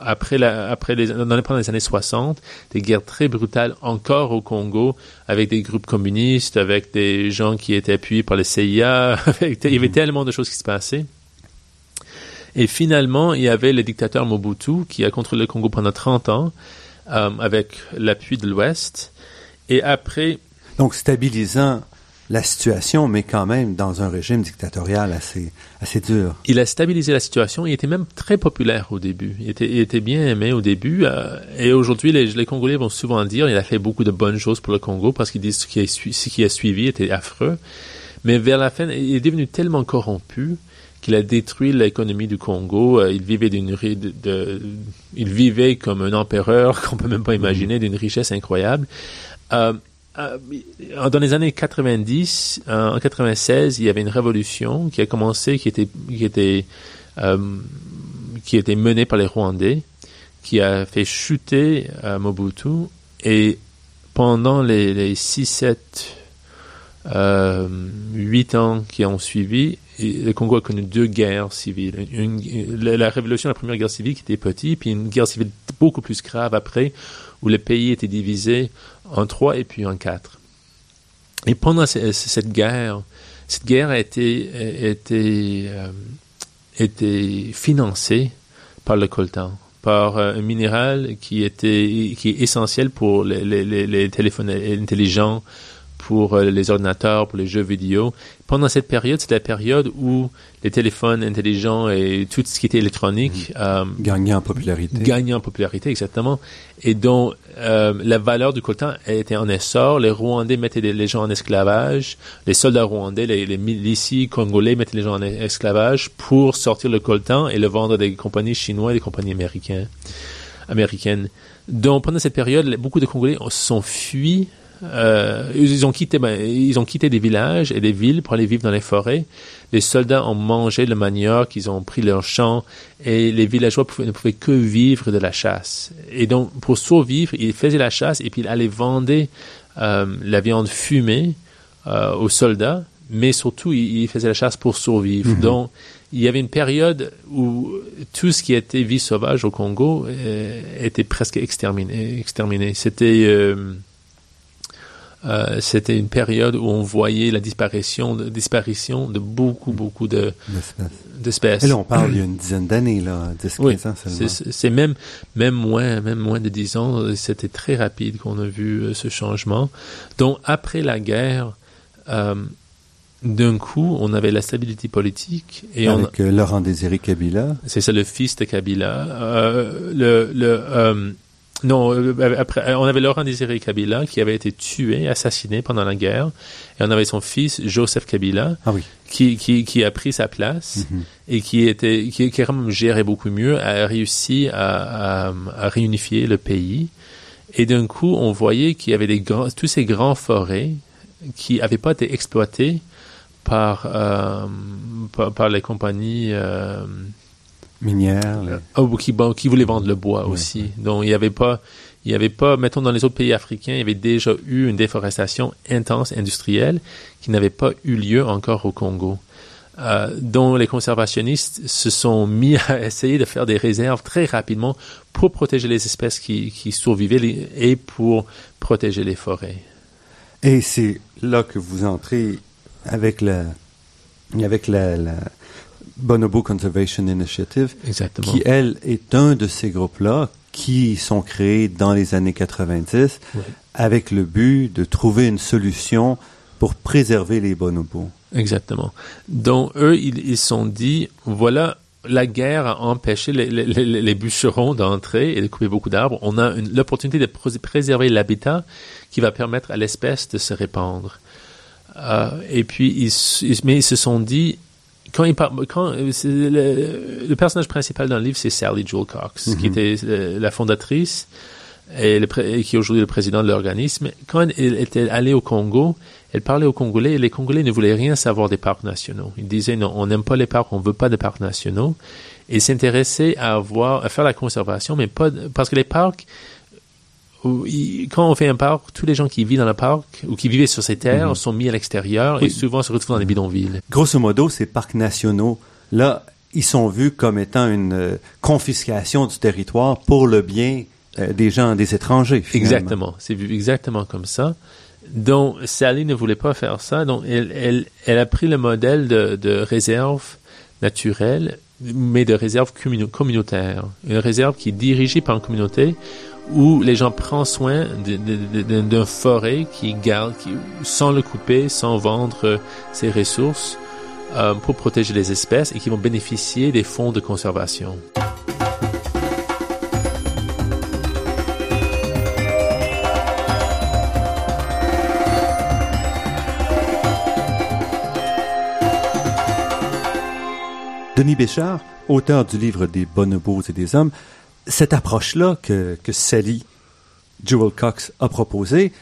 après la, après les, dans les, pendant les années 60, des guerres très brutales encore au Congo, avec des groupes communistes, avec des gens qui étaient appuyés par les CIA. Avec, il y avait mhm. tellement de choses qui se passaient. Et finalement, il y avait le dictateur Mobutu qui a contrôlé le Congo pendant 30 ans. Euh, avec l'appui de l'Ouest. Et après... Donc stabilisant la situation, mais quand même dans un régime dictatorial assez, assez dur. Il a stabilisé la situation. Il était même très populaire au début. Il était, il était bien aimé au début. Euh, et aujourd'hui, les, les, Congolais vont souvent dire il a fait beaucoup de bonnes choses pour le Congo parce qu'ils disent ce qui, ce qui a suivi était affreux. Mais vers la fin, il est devenu tellement corrompu qu'il a détruit l'économie du Congo. Euh, il vivait comme un empereur qu'on peut même pas imaginer, d'une richesse incroyable. Euh, euh, dans les années 90, en 96, il y avait une révolution qui a commencé, qui était menée par les Rwandais, qui a fait chuter Mobutu et pendant les, les 6, 7, euh, 8 ans qui ont suivi, le Congo a connu deux guerres civiles. La, révolution, la première guerre civile qui était petite, puis une guerre civile beaucoup plus grave après, où le pays était divisé en trois et puis en quatre. Et pendant cette guerre, cette guerre a été, euh, financée par le coltan, par euh, un minéral qui était est essentiel pour les téléphones intelligents, pour euh, les ordinateurs, pour les jeux vidéo. Pendant cette période, c'est la période où les téléphones intelligents et tout ce qui était électronique mmh. euh, gagnaient en popularité. Gagnaient en popularité, exactement. Et dont euh, la valeur du coltan était en essor. Les Rwandais mettaient les gens en esclavage. Les soldats rwandais, les, les miliciens congolais mettaient les gens en esclavage pour sortir le coltan et le vendre à des compagnies chinoises et des compagnies américaines. américaines. Donc pendant cette période, beaucoup de Congolais sont fuis euh, ils ont quitté, ben, ils ont quitté des villages et des villes pour aller vivre dans les forêts. Les soldats ont mangé le manioc, ils ont pris leurs champs et les villageois ne pouvaient que vivre de la chasse. Et donc, pour survivre, ils faisaient la chasse et puis ils allaient vendre euh, la viande fumée euh, aux soldats, mais surtout, ils, faisaient la chasse pour survivre. Mhm. Donc, il y avait une période où tout ce qui était vie sauvage au Congo euh, était presque exterminé. exterminé. C'était euh, euh, c'était une période où on voyait la disparition de, disparition de beaucoup, beaucoup de, d'espèces. Et là, on parle il y a une dizaine d'années, là, 10, 15 ans seulement. C'est, même, même moins, même moins de 10 ans, c'était très rapide qu'on a vu euh, ce changement. Donc, après la guerre, euh, d'un coup, on avait la stabilité politique. Et Avec on, Laurent Désiré Kabila. C'est ça, le fils de Kabila. le, le non, euh, après, on avait Laurent Désiré Kabila qui avait été tué, assassiné pendant la guerre, et on avait son fils Joseph Kabila ah oui. qui, qui, qui, a pris sa place mm-hmm. et qui était qui, qui géré beaucoup mieux, a réussi à, à, à réunifier le pays. Et d'un coup, on voyait qu'il y avait des grands, tous ces grands forêts qui n'avaient pas été exploités par, euh, par, par, les compagnies euh, minières. Oh, qui, qui voulaient vendre le bois aussi. Donc il n'y avait pas, Il n'y avait pas, mettons, dans les autres pays africains, il y avait déjà eu une déforestation intense industrielle qui n'avait pas eu lieu encore au Congo. Euh, dont les conservationnistes se sont mis à essayer de faire des réserves très rapidement pour protéger les espèces qui, qui survivaient et pour protéger les forêts. Et c'est là que vous entrez avec la, avec la, la Bonobo Conservation Initiative, Exactement. qui, elle, est un de ces groupes-là qui sont créés dans les années 90 Oui. avec le but de trouver une solution pour préserver les bonobos. Exactement. Donc, eux, ils se sont dit, voilà, la guerre a empêché les, les- les- les bûcherons d'entrer et de couper beaucoup d'arbres. On a l'opportunité de pré- préserver l'habitat qui va permettre à l'espèce de se répandre. Euh, et puis, ils- mais ils se sont dit, quand ils par- quand euh, le, le personnage principal dans le livre, c'est Sally Jewel Cox, qui était euh, la fondatrice et, le pré- et qui est aujourd'hui le président de l'organisme. Quand elle était allée au Congo, elle parlait aux Congolais et les Congolais ne voulaient rien savoir des parcs nationaux. Ils disaient non, on n'aime pas les parcs, on veut pas de parcs nationaux. Et s'intéressaient à avoir, à faire la conservation, mais pas parce que les parcs, où quand on fait un parc, tous les gens qui vivent dans le parc ou qui vivaient sur ces terres sont mis à l'extérieur et souvent se retrouvent dans des bidonvilles. Grosso modo, ces parcs nationaux, là, ils sont vus comme étant une euh, confiscation du territoire pour le bien euh, des gens, des étrangers. finalement. Exactement. C'est vu exactement comme ça. Donc, Sally ne voulait pas faire ça. Donc, elle, elle, elle a pris le modèle de, de réserve naturelle, mais de réserve communautaire. Une réserve qui est dirigée par une communauté où les gens prennent soin d'un forêt qui garde, sans le couper, sans vendre euh, ses ressources, euh, pour protéger les espèces et qui vont bénéficier des fonds de conservation. Denis Béchard, auteur du livre des bonobos et des hommes, cette approche-là que, que Sally Jewel Cox a proposée,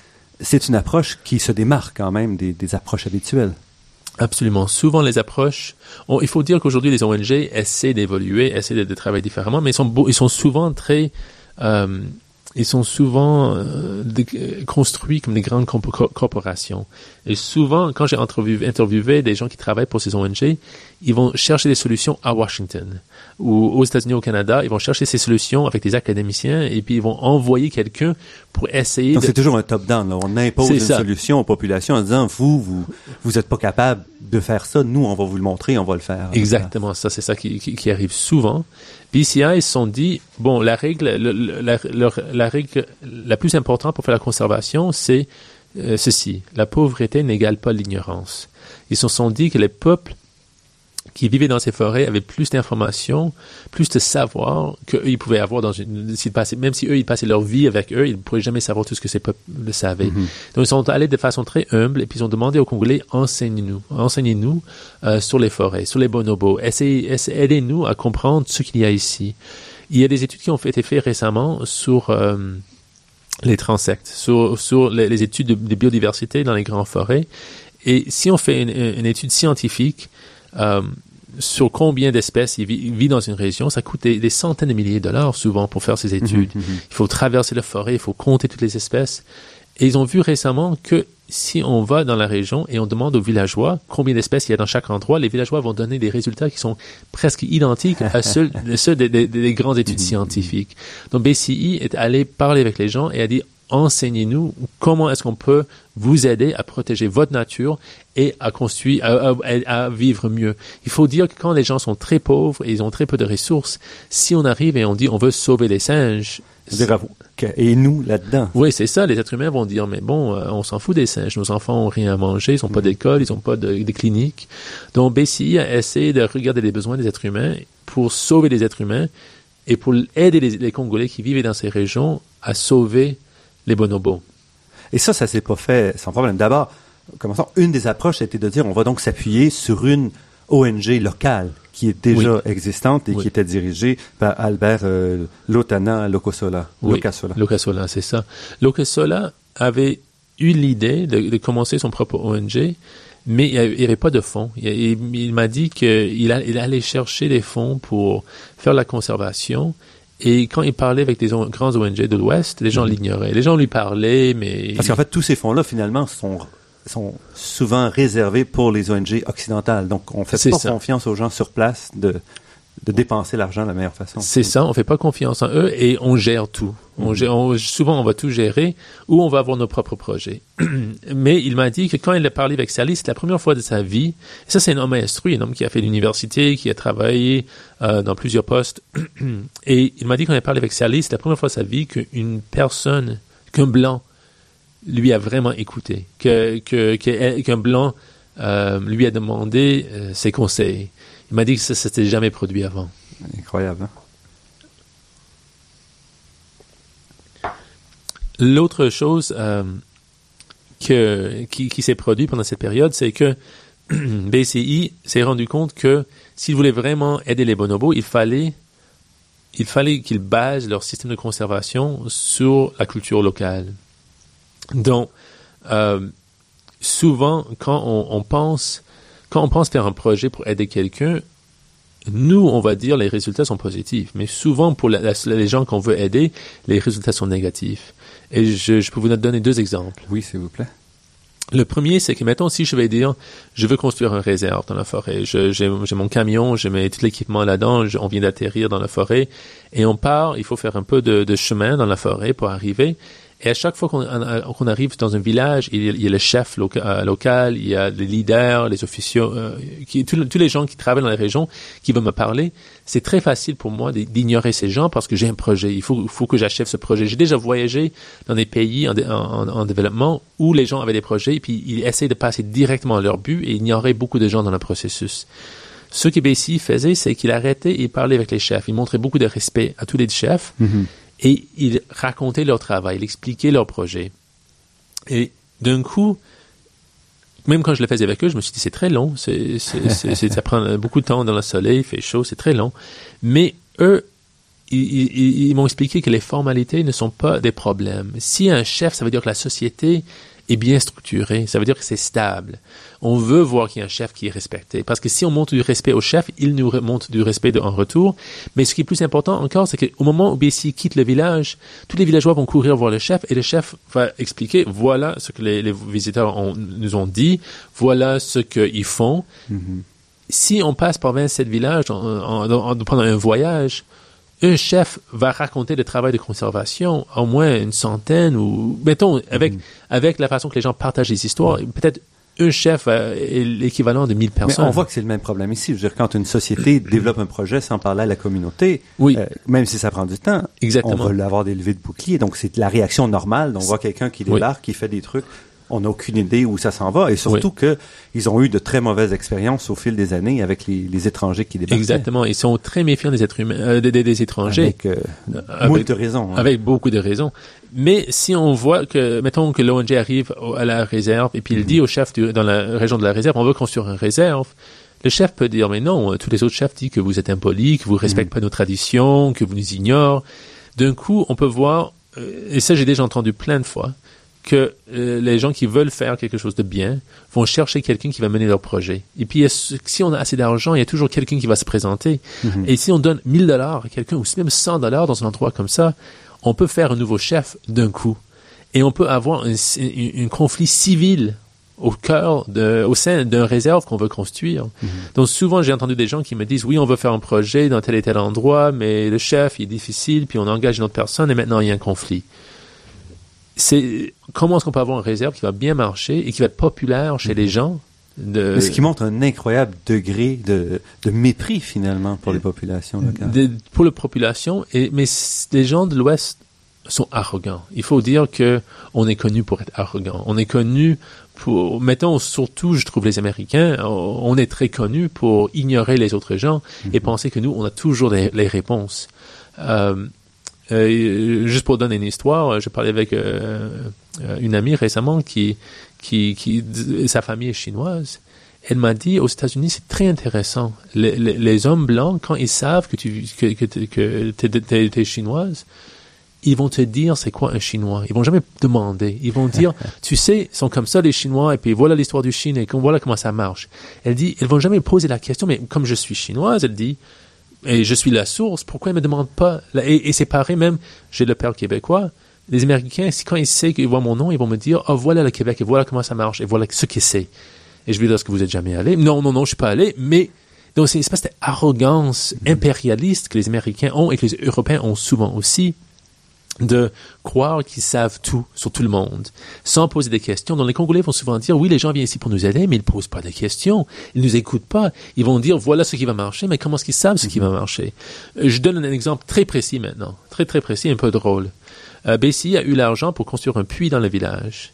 c'est une approche qui se démarque quand même des, des approches habituelles. Absolument. Souvent, les approches. on- il faut dire qu'aujourd'hui, les ONG essaient d'évoluer, essaient de, travailler différemment, mais ils sont, ils sont souvent très. euh, ils sont souvent euh, construits comme des grandes corporations. Et souvent, quand j'ai interviewé, interviewé des gens qui travaillent pour ces ONG, ils vont chercher des solutions à Washington ou aux États-Unis, au Canada. Ils vont chercher ces solutions avec des académiciens et puis ils vont envoyer quelqu'un pour essayer Donc de c'est toujours un top-down. là. On impose une ça. solution aux populations en disant vous, vous, vous n'êtes pas capable de faire ça. Nous, on va vous le montrer, on va le faire. Exactement, ça c'est ça qui, qui, qui arrive souvent. BCI ils se sont dit bon la règle le- la, la règle la plus importante pour faire la conservation c'est euh, ceci la pauvreté n'égale pas l'ignorance. Ils se sont dit que les peuples qui vivaient dans ces forêts avaient plus d'informations, plus de savoir qu'eux ils pouvaient avoir dans une s'ils passaient, même si eux ils passaient leur vie avec eux, ils ne pourraient jamais savoir tout ce que ces peuples le savaient. Mhm. Donc ils sont allés de façon très humble et puis ils ont demandé aux Congolais enseignez-nous, enseignez-nous euh, sur les forêts, sur les bonobos, essayez, essayez- aidez-nous à comprendre ce qu'il y a ici. Il y a des études qui ont été faites récemment sur euh, les transectes, sur, sur les, les études de, de biodiversité dans les grandes forêts. Et si on fait une, une étude scientifique euh, sur combien d'espèces il vit, il vit dans une région, ça coûte des, des centaines de milliers de dollars souvent pour faire ces études. Mhm, mhm. Il faut traverser la forêt, il faut compter toutes les espèces. Et ils ont vu récemment que si on va dans la région et on demande aux villageois combien d'espèces il y a dans chaque endroit, les villageois vont donner des résultats qui sont presque identiques à ceux, ceux des, des- des grandes études scientifiques. Donc BCI est allé parler avec les gens et a dit enseignez-nous comment est-ce qu'on peut vous aider à protéger votre nature et à construire, à, à- à vivre mieux. Il faut dire que quand les gens sont très pauvres et ils ont très peu de ressources, si on arrive et on dit on veut sauver les singes, et nous là-dedans. oui, c'est ça. Les êtres humains vont dire, mais bon, euh, on s'en fout des singes. Nos enfants ont rien à manger, ils n'ont pas d'école, ils n'ont pas de, de clinique. Donc, BCI a essayé de regarder les besoins des êtres humains pour sauver les êtres humains et pour aider les, les Congolais qui vivent dans ces régions à sauver les bonobos. Et ça, ça s'est pas fait sans problème. D'abord, commençons. Une des approches, c'était de dire, on va donc s'appuyer sur une ONG locale qui est déjà existante et Oui. qui était dirigée par Albert euh, Lotana Lokosola. Oui. Locasola, c'est ça. Locasola avait eu l'idée de, de commencer son propre ONG, mais il n'y avait pas de fonds. Il, il- il m'a dit qu'il il allait chercher des fonds pour faire la conservation Et quand il parlait avec des grands ONG de l'Ouest, les gens mhm. l'ignoraient. Les gens lui parlaient, mais... Parce qu'en fait, tous ces fonds-là, finalement, sont sont souvent réservés pour les ONG occidentales. Donc, on fait pas confiance aux gens sur place de, de dépenser l'argent de la meilleure façon. C'est ça, on fait pas confiance en eux et on gère tout. On mhm. souvent, on va tout gérer ou on va avoir nos propres projets. Mais il m'a dit que quand il a parlé avec Sally, c'était la première fois de sa vie. Et ça, c'est un homme instruit, un homme qui a fait l'université, qui a travaillé euh, dans plusieurs postes. et il m'a dit quand il a parlé avec Sally, c'est la première fois de sa vie qu'une personne, qu'un blanc, lui a vraiment écouté, que qu'un blanc euh, lui a demandé euh, ses conseils. Il m'a dit que ça s'était jamais produit avant. Incroyable. Hein? L'autre chose euh, que, qui, qui s'est produit pendant cette période, c'est que BCI s'est rendu compte que s'il voulait vraiment aider les bonobos, il fallait il fallait qu'ils basent leur système de conservation sur la culture locale. Donc, euh, souvent, quand on, on, pense quand on pense faire un projet pour aider quelqu'un, nous, on va dire les résultats sont positifs, mais souvent pour les gens qu'on veut aider, les résultats sont négatifs. Et je, je peux vous donner deux exemples. Oui, s'il vous plaît. Le premier, c'est que mettons, si je vais dire, je veux construire un réserve dans la forêt, j'ai mon camion, je mets tout l'équipement là-dedans, on vient d'atterrir dans la forêt, et on part, il faut faire un peu de, de chemin dans la forêt pour arriver, et à chaque fois qu'on arrive dans un village, il y a, le chef euh, local, il y a les leaders, les officiaux, euh, tous, les gens qui travaillent dans la région qui veulent me parler. C'est très facile pour moi d'ignorer ces gens parce que j'ai un projet. Il faut, que j'achève ce projet. J'ai déjà voyagé dans des pays en, en, développement où les gens avaient des projets et puis ils essaient de passer directement à leur but et ignoraient beaucoup de gens dans le processus. Ce que BCI faisait, c'est qu'il arrêtait et parlait avec les chefs. Il montrait beaucoup de respect à tous les chefs. Mm-hmm et ils racontaient leur travail, ils expliquaient leur projet. Et d'un coup, même quand je le faisais avec eux, je me suis dit c'est très long, c'est, ça prend beaucoup de temps dans le soleil, il fait chaud, c'est très long. Mais eux, ils, ils m'ont expliqué que les formalités ne sont pas des problèmes. Si un chef, ça veut dire que la société est bien structurée, ça veut dire que c'est stable on veut voir qu'il y a un chef qui est respecté. Parce que si on montre du respect au chef, il nous montre du respect en retour. Mais ce qui est plus important encore, c'est qu'au moment où BC quitte le village, tous les villageois vont courir voir le chef et le chef va expliquer, voilà ce que les, visiteurs nous ont dit, voilà ce qu'ils font. Mm-hmm. Si on passe par 27 villages pendant un voyage, un chef va raconter le travail de conservation, au moins une centaine ou, mettons, avec, mm-hmm. avec la façon que les gens partagent les histoires, peut-être un chef euh, est l'équivalent de 1000 personnes. Mais on voit que c'est le même problème ici. Je veux dire, quand une société développe un projet sans parler à la communauté, oui. Euh, même si ça prend du temps, Exactement. on va avoir des levées de boucliers. Donc, c'est la réaction normale. Donc, on voit quelqu'un qui débarque, qui fait des trucs on n'a aucune idée où ça s'en va et surtout qu'ils que ils ont eu de très mauvaises expériences au fil des années avec les, étrangers qui débarquent. Exactement, ils sont très méfiants des êtres humains, euh, des, étrangers. Avec, euh, avec de raisons. Hein. Avec beaucoup de raisons. Mais si on voit que, mettons que l'ONG arrive à la réserve et puis il mhm. dit au chef dans la région de la réserve, on veut construire une réserve. Le chef peut dire, mais non, tous les autres chefs disent que vous êtes impoli, que vous respectez mhm. pas nos traditions, que vous nous ignorez. D'un coup, on peut voir, euh, et ça j'ai déjà entendu plein de fois, que euh, les gens qui veulent faire quelque chose de bien vont chercher quelqu'un qui va mener leur projet. Et puis, si on a assez d'argent, il y a toujours quelqu'un qui va se présenter. Mhm. Et si on donne 1000 dollars à quelqu'un, ou même 100 dollars dans un endroit comme ça, on peut faire un nouveau chef d'un coup. Et on peut avoir un, conflit civil au cœur, de, au sein d'un réserve qu'on veut construire. Mhm. Donc souvent, j'ai entendu des gens qui me disent, oui, on veut faire un projet dans tel et tel endroit, mais le chef il est difficile, puis on engage une autre personne, et maintenant il y a un conflit c'est comment est-ce qu'on peut avoir une réserve qui va bien marcher et qui va être populaire chez les gens de, ce qui montre un incroyable degré de, de mépris finalement pour les populations locales. pour les populations, et, mais les gens de l'Ouest sont arrogants. Il faut dire que on est connu pour être arrogant. On est connu pour, mettons surtout, je trouve les Américains, on est très connu pour ignorer les autres gens et mhm. penser que nous, on a toujours les, les réponses. Euh, euh, juste pour donner une histoire, je parlais avec euh, euh, une amie récemment qui, qui, qui, sa famille est chinoise. Elle m'a dit, aux États-Unis, c'est très intéressant. Les, les, hommes blancs, quand ils savent que tu que, que, que es, chinoise, ils vont te dire c'est quoi un Chinois. Ils vont jamais demander. Ils vont dire, tu sais, ils sont comme ça les Chinois, et puis voilà l'histoire du Chine, et voilà comment ça marche. Elle dit, ils vont jamais poser la question, mais comme je suis chinoise, elle dit, et je suis la source, pourquoi ils me demandent pas Et, et c'est pareil même, j'ai le père québécois. Les Américains, quand ils savent qu'ils voient mon nom, ils vont me dire, oh voilà le Québec, et voilà comment ça marche, et voilà ce qu'ils c'est. Et je lui dis, est-ce que vous êtes jamais allé? Non, non, non, je suis pas allé, mais donc c'est une espèce d'arrogance impérialiste que les Américains ont et que les Européens ont souvent aussi de croire qu'ils savent tout sur tout le monde, sans poser des questions. Donc les Congolais vont souvent dire, oui, les gens viennent ici pour nous aider, mais ils ne posent pas de questions, ils ne nous écoutent pas. Ils vont dire, voilà ce qui va marcher, mais comment est-ce qu'ils savent ce qui va marcher? Euh, Je donne un exemple très précis maintenant, très très précis, un peu drôle. Euh, Bessie a eu l'argent pour construire un puits dans le village.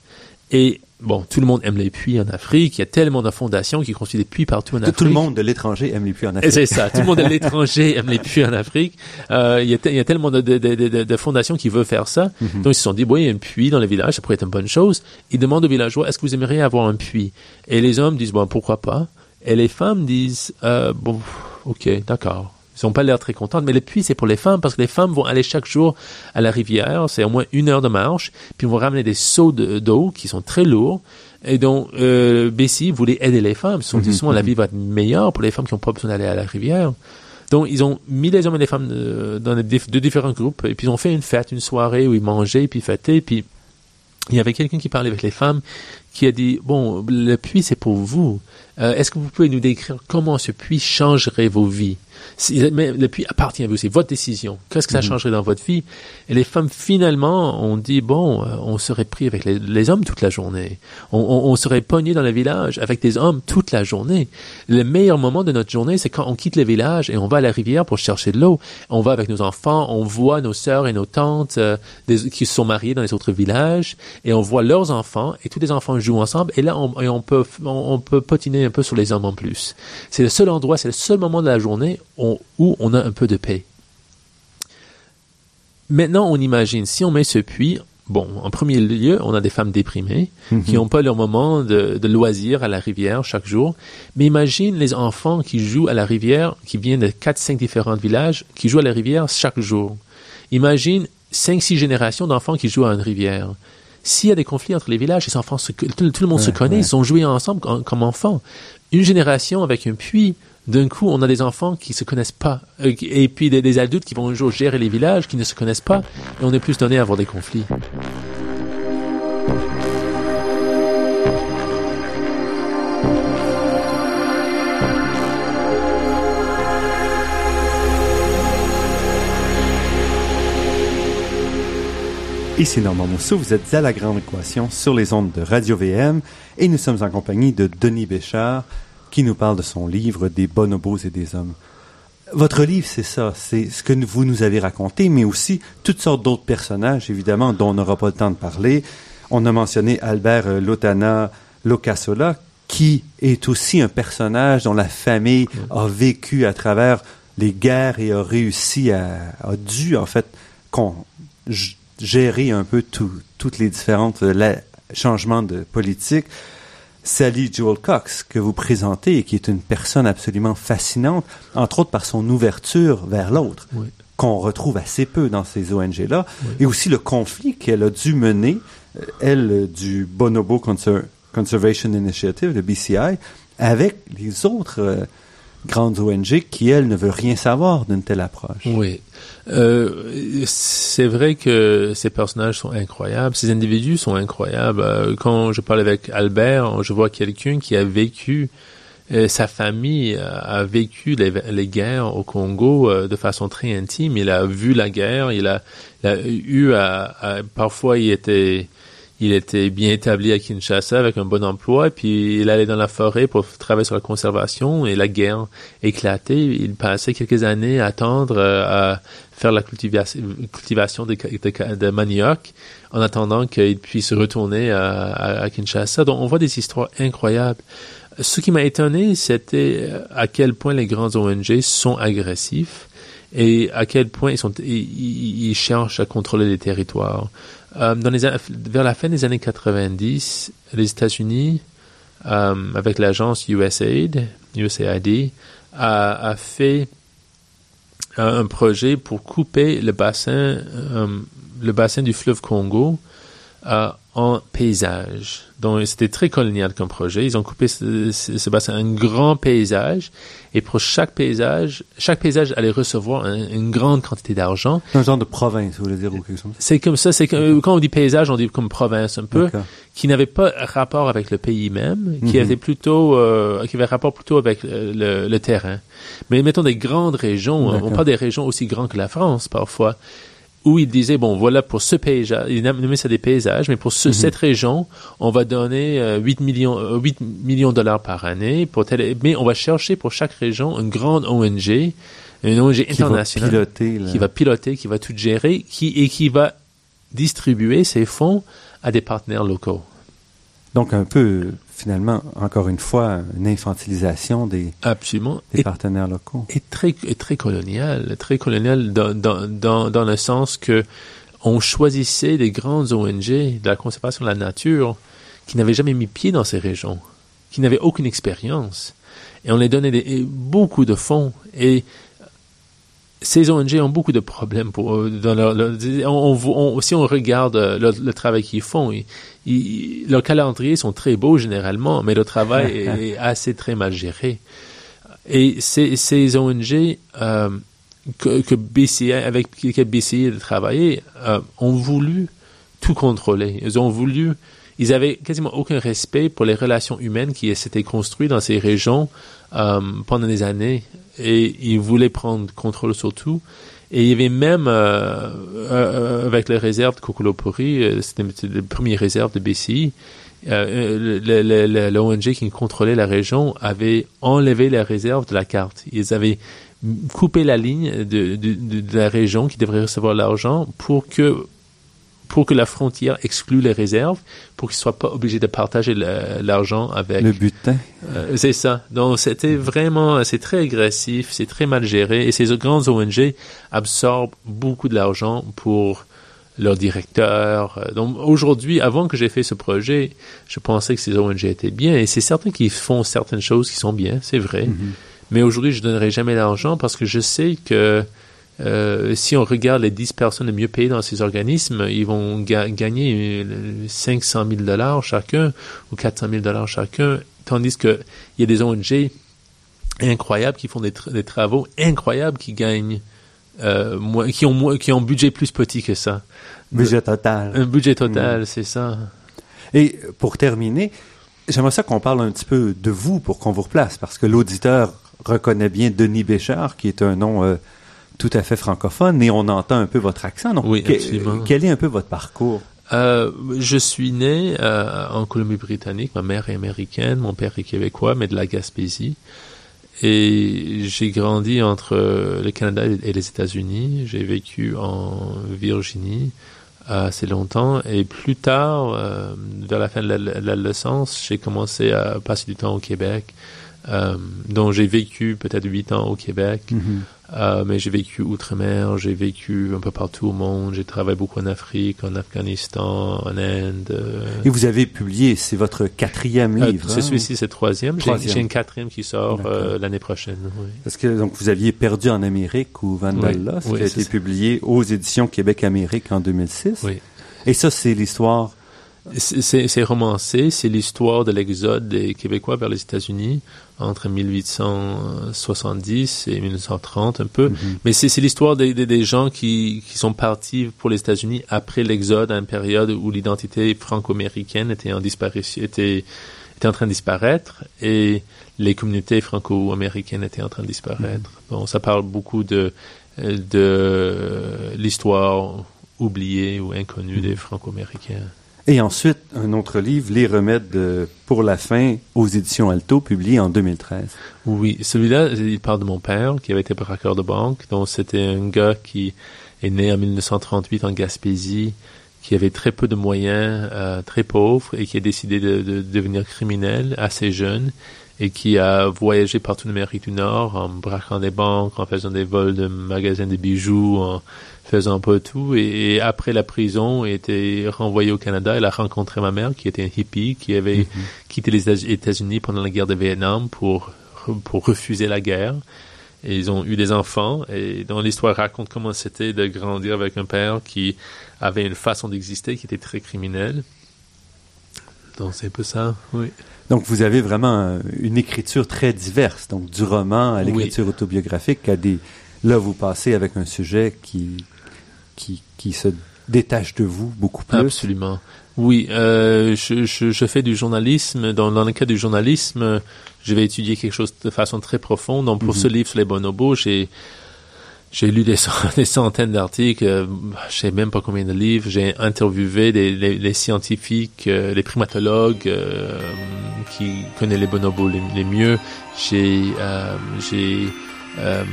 Et bon, tout le monde aime les puits en Afrique. Il y a tellement de fondations qui construisent des puits partout en Afrique. Tout le monde de l'étranger aime les puits en Afrique. C'est ça. Tout le monde de l'étranger aime les puits en Afrique. Euh, il, y a il, y a tellement de, de, de, de, fondations qui veulent faire ça. Mhm. Donc ils se sont dit, bon, il y a un puits dans le village, ça pourrait être une bonne chose. Ils demandent aux villageois, est-ce que vous aimeriez avoir un puits? Et les hommes disent, bon, pourquoi pas? Et les femmes disent, euh, bon, ok, d'accord. Ils n'ont pas l'air très contents, mais le puits, c'est pour les femmes, parce que les femmes vont aller chaque jour à la rivière, c'est au moins une heure de marche, puis ils vont ramener des seaux d'eau qui sont très lourds, et donc, euh, Bessie voulait aider les femmes. Ils se sont dit, souvent, la vie va être meilleure pour les femmes qui n'ont pas besoin d'aller à la rivière. Donc, ils ont mis les hommes et les femmes euh, dans deux différents groupes, et puis ils ont fait une fête, une soirée où ils mangeaient, puis fêtaient, puis il y avait quelqu'un qui parlait avec les femmes, qui a dit, bon, le puits, c'est pour vous. Euh, est-ce que vous pouvez nous décrire comment ce puits changerait vos vies? Mais le puits appartient à vous, c'est votre décision. Qu'est-ce que ça mhm. changerait dans votre vie? Et les femmes finalement ont dit bon, euh, on serait pris avec les, hommes toute la journée. On, serait pogné dans le village avec des hommes toute la journée. Le meilleur moment de notre journée, c'est quand on quitte le village et on va à la rivière pour chercher de l'eau. On va avec nos enfants, on voit nos sœurs et nos tantes euh, qui se sont mariées dans les autres villages et on voit leurs enfants et tous les enfants jouent ensemble et là on, on peut on, peut potiner un peu sur les hommes en plus. C'est le seul endroit, c'est le seul moment de la journée où on a un peu de paix. Maintenant, on imagine, si on met ce puits, bon, en premier lieu, on a des femmes déprimées mhm. qui n'ont pas leur moment de, loisir à la rivière chaque jour. Mais imagine les enfants qui jouent à la rivière, qui viennent de 4-5 différents villages, qui jouent à la rivière chaque jour. Imagine 5-6 générations d'enfants qui jouent à une rivière. S'il y a des conflits entre les villages, les enfants tout, le monde se connaît, ils ont joué ensemble comme enfants. Une génération avec un puits, d'un coup, on a des enfants qui se connaissent pas, euh, et puis des, adultes qui vont un jour gérer les villages, qui ne se connaissent pas, et on est plus donné à avoir des conflits. Ici Normand Mousseau, vous êtes à La Grande Équation sur les ondes de Radio VM et nous sommes en compagnie de Denis Béchard, qui nous parle de son livre Des bonobos et des hommes. Votre livre, c'est ça, c'est ce que vous nous avez raconté, mais aussi toutes sortes d'autres personnages, évidemment, dont on n'aura pas le temps de parler. On a mentionné Albert euh, Lotana Locasola, qui est aussi un personnage dont la famille a vécu à travers les guerres et a réussi à, a dû, en fait, gérer un peu toutes les différentes euh, changements de politique. Sally Joel Cox que vous présentez et qui est une personne absolument fascinante, entre autres par son ouverture vers l'autre, qu'on retrouve assez peu dans ces ONG-là, et aussi le conflit qu'elle a dû mener, euh, elle, du Bonobo Conservation Initiative, le BCI, avec les autres euh, grandes ONG qui, elles, ne veulent rien savoir d'une telle approche. Oui. Euh, c'est vrai que ces personnages sont incroyables, ces individus sont incroyables. Euh, quand je parle avec Albert, je vois quelqu'un qui a vécu, euh, sa famille a vécu les, guerres au Congo de façon très intime. Il a vu la guerre, il a, eu à, parfois il était il était bien établi à Kinshasa avec un bon emploi, puis il allait dans la forêt pour travailler sur la conservation et la guerre éclatait. Il passait quelques années à attendre à faire la cultivation, de, manioc en attendant qu'il puisse retourner à, Kinshasa. Donc on voit des histoires incroyables. Ce qui m'a étonné, c'était à quel point les grands ONG sont agressifs et à quel point ils, cherchent à contrôler les territoires. Euh, vers la fin des années 90, les États-Unis, euh, avec l'agence USAID, USAID, a, fait un projet pour couper le bassin, euh, le bassin du fleuve Congo euh, en paysage. Donc c'était très colonial comme projet. Ils ont coupé ce, ce, ce bassin un grand paysage et pour chaque paysage, chaque paysage allait recevoir un- une grande quantité d'argent. C'est un genre de province, vous voulez dire, ou quelque chose. C'est comme ça, c'est que, quand on dit paysage, on dit comme province un peu, qui n'avait pas rapport avec le pays même, qui Mhm. était plutôt, euh, qui avait rapport plutôt avec euh, le, le terrain. Mais mettons des grandes régions, hein, on parle des régions aussi grandes que la France parfois, où ils disaient bon voilà pour ce paysage, ils nommaient ça des paysages, mais pour ce, Mhm. cette région, on va donner euh, 8 millions, euh, 8 millions de dollars par année pour telle, mais on va chercher pour chaque région une grande ONG, une ONG Qui va internationale piloter. qui va piloter, qui va tout gérer, qui et qui va distribuer ces fonds à des partenaires locaux. Donc, un peu, finalement, encore une fois, une infantilisation des, Absolument. des Et, partenaires locaux. et très et très colonial, très colonial dans, dans, dans, dans le sens que on choisissait des grandes ONG de la conservation de la nature qui n'avaient jamais mis pied dans ces régions, qui n'avaient aucune expérience, et on les donnait des, beaucoup de fonds et ces ONG ont beaucoup de problèmes pour euh, dans leur, leur- on, on- on- si on regarde euh, le, le travail qu'ils font, ils, ils- leurs calendriers sont très beaux généralement, mais le travail est, est assez très mal géré. Et ces, ces ONG euh, que, que avec lesquelles BCI a travaillé euh, ont voulu tout contrôler. Ils ont voulu, ils avaient quasiment aucun respect pour les relations humaines qui s'étaient construites dans ces régions euh, pendant des années. Et ils voulaient prendre contrôle sur tout. Et il y avait même, euh, euh, avec les réserves de Kokolopori, euh, c'était les premières réserves de BCI, euh, l'ONG qui contrôlait la région avait enlevé les réserves de la carte. Ils avaient coupé la ligne de, de- de la région qui devrait recevoir l'argent pour que pour que la frontière exclue les réserves, pour qu'ils ne soient pas obligés de partager l'argent avec. Le butin. Euh, c'est ça. Donc c'était vraiment, c'est très agressif, c'est très mal géré, et ces grandes ONG absorbent beaucoup de l'argent pour leurs directeurs. Donc aujourd'hui, avant que j'ai fait ce projet, je pensais que ces ONG étaient bien, et c'est certain qu'ils font certaines choses qui sont bien, c'est vrai. Mhm. Mais aujourd'hui, je donnerai jamais l'argent parce que je sais que euh, si on regarde les 10 personnes les mieux payées dans ces organismes, ils vont ga- gagner euh, 500 000 dollars chacun ou 400 000 dollars chacun, tandis que il y a des ONG incroyables qui font des, tra- des travaux incroyables qui gagnent, euh, moins- qui ont qui ont un budget plus petit que ça. Budget total. Un budget total, c'est ça. Et pour terminer, j'aimerais ça qu'on parle un petit peu de vous pour qu'on vous replace, parce que l'auditeur reconnaît bien Denis Béchard, qui est un nom euh, tout à fait francophone, et on entend un peu votre accent. Donc, Oui, que- absolument. quel est un peu votre parcours? Euh, je suis né euh, en Colombie-Britannique. Ma mère est américaine, mon père est québécois, mais de la Gaspésie. Et j'ai grandi entre le Canada et les États-Unis. J'ai vécu en Virginie assez longtemps. Et plus tard, euh, vers la fin de la- de l'adolescence, j'ai commencé à passer du temps au Québec. Euh, donc j'ai vécu peut-être huit ans au Québec. Euh, mais j'ai vécu outre-mer, j'ai vécu un peu partout au monde, j'ai travaillé beaucoup en Afrique, en Afghanistan, en Inde. euh, Et vous avez publié, c'est votre quatrième euh, livre. c'est hein? celui-ci, c'est le troisième. J'ai Troisième. j'ai une quatrième qui sort l'année prochaine. oui. Parce que donc vous aviez perdu en Amérique ou Vandal Oui, oui, qui a c'est été ça. publié aux éditions Québec-Amérique en 2006. Oui. Et ça, c'est l'histoire. C'est- romancé, c'est l'histoire de l'exode des Québécois vers les États-Unis entre 1870 et 1930 un peu. Mhm. Mais c'est c'est l'histoire des, des, des gens qui, qui sont partis pour les États-Unis après l'exode, à une période où l'identité franco-américaine était en disparition, était, était en train de disparaître et les communautés franco-américaines étaient en train de disparaître. Bon, ça parle beaucoup de, de l'histoire oubliée ou inconnue des franco-américains. Et ensuite, un autre livre, Les remèdes de- pour la faim, aux éditions Alto, publié en 2013. Oui, celui-là, il parle de mon père, qui avait été braqueur de banque. Donc, c'était un gars qui est né en 1938 en Gaspésie, qui avait très peu de moyens, euh, très pauvre, et qui a décidé de, de devenir criminel assez jeune, et qui a voyagé partout en Amérique du Nord en braquant des banques, en faisant des vols de magasins de bijoux, en faisant un peu tout. Et, et après la prison, il était renvoyé au Canada. Il a rencontré ma mère, qui était un hippie, qui avait quitté les États- États-Unis pendant la guerre de Vietnam pour, pour refuser la guerre. et ils ont eu des enfants. Et dans l'histoire raconte comment c'était de grandir avec un père qui avait une façon d'exister qui était très criminelle. Donc c'est un peu ça, oui. Donc vous avez vraiment une écriture très diverse, donc du roman à l'écriture autobiographique à des là vous passez avec un sujet qui qui qui se détache de vous beaucoup plus. Absolument. Oui, euh, je, je, je, fais du journalisme. Dans, dans le cas du journalisme, je vais étudier quelque chose de façon très profonde. Donc, pour ce mhm. livre sur les bonobos, j'ai j'ai lu des, des centaines d'articles, euh, je sais même pas combien de livres. J'ai interviewé des, les, les, scientifiques, euh, les primatologues euh, qui connaissent les bonobos les, les mieux. J'ai euh, j'ai euh,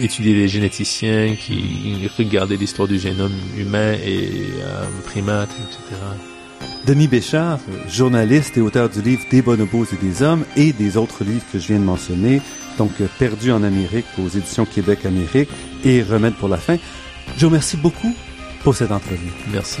étudier les généticiens qui regardaient l'histoire du génome humain et euh, primates, etc. Denis Béchard, journaliste et auteur du livre Des bonobos et des hommes et des autres livres que je viens de mentionner, donc Perdu en Amérique aux éditions Québec-Amérique et Remède pour la fin. Je vous remercie beaucoup pour cette entrevue. Merci.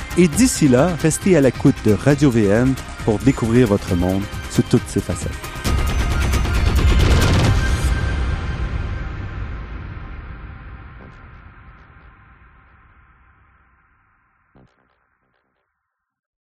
et d'ici là, restez à l'écoute de Radio VM pour découvrir votre monde sous toutes ses facettes.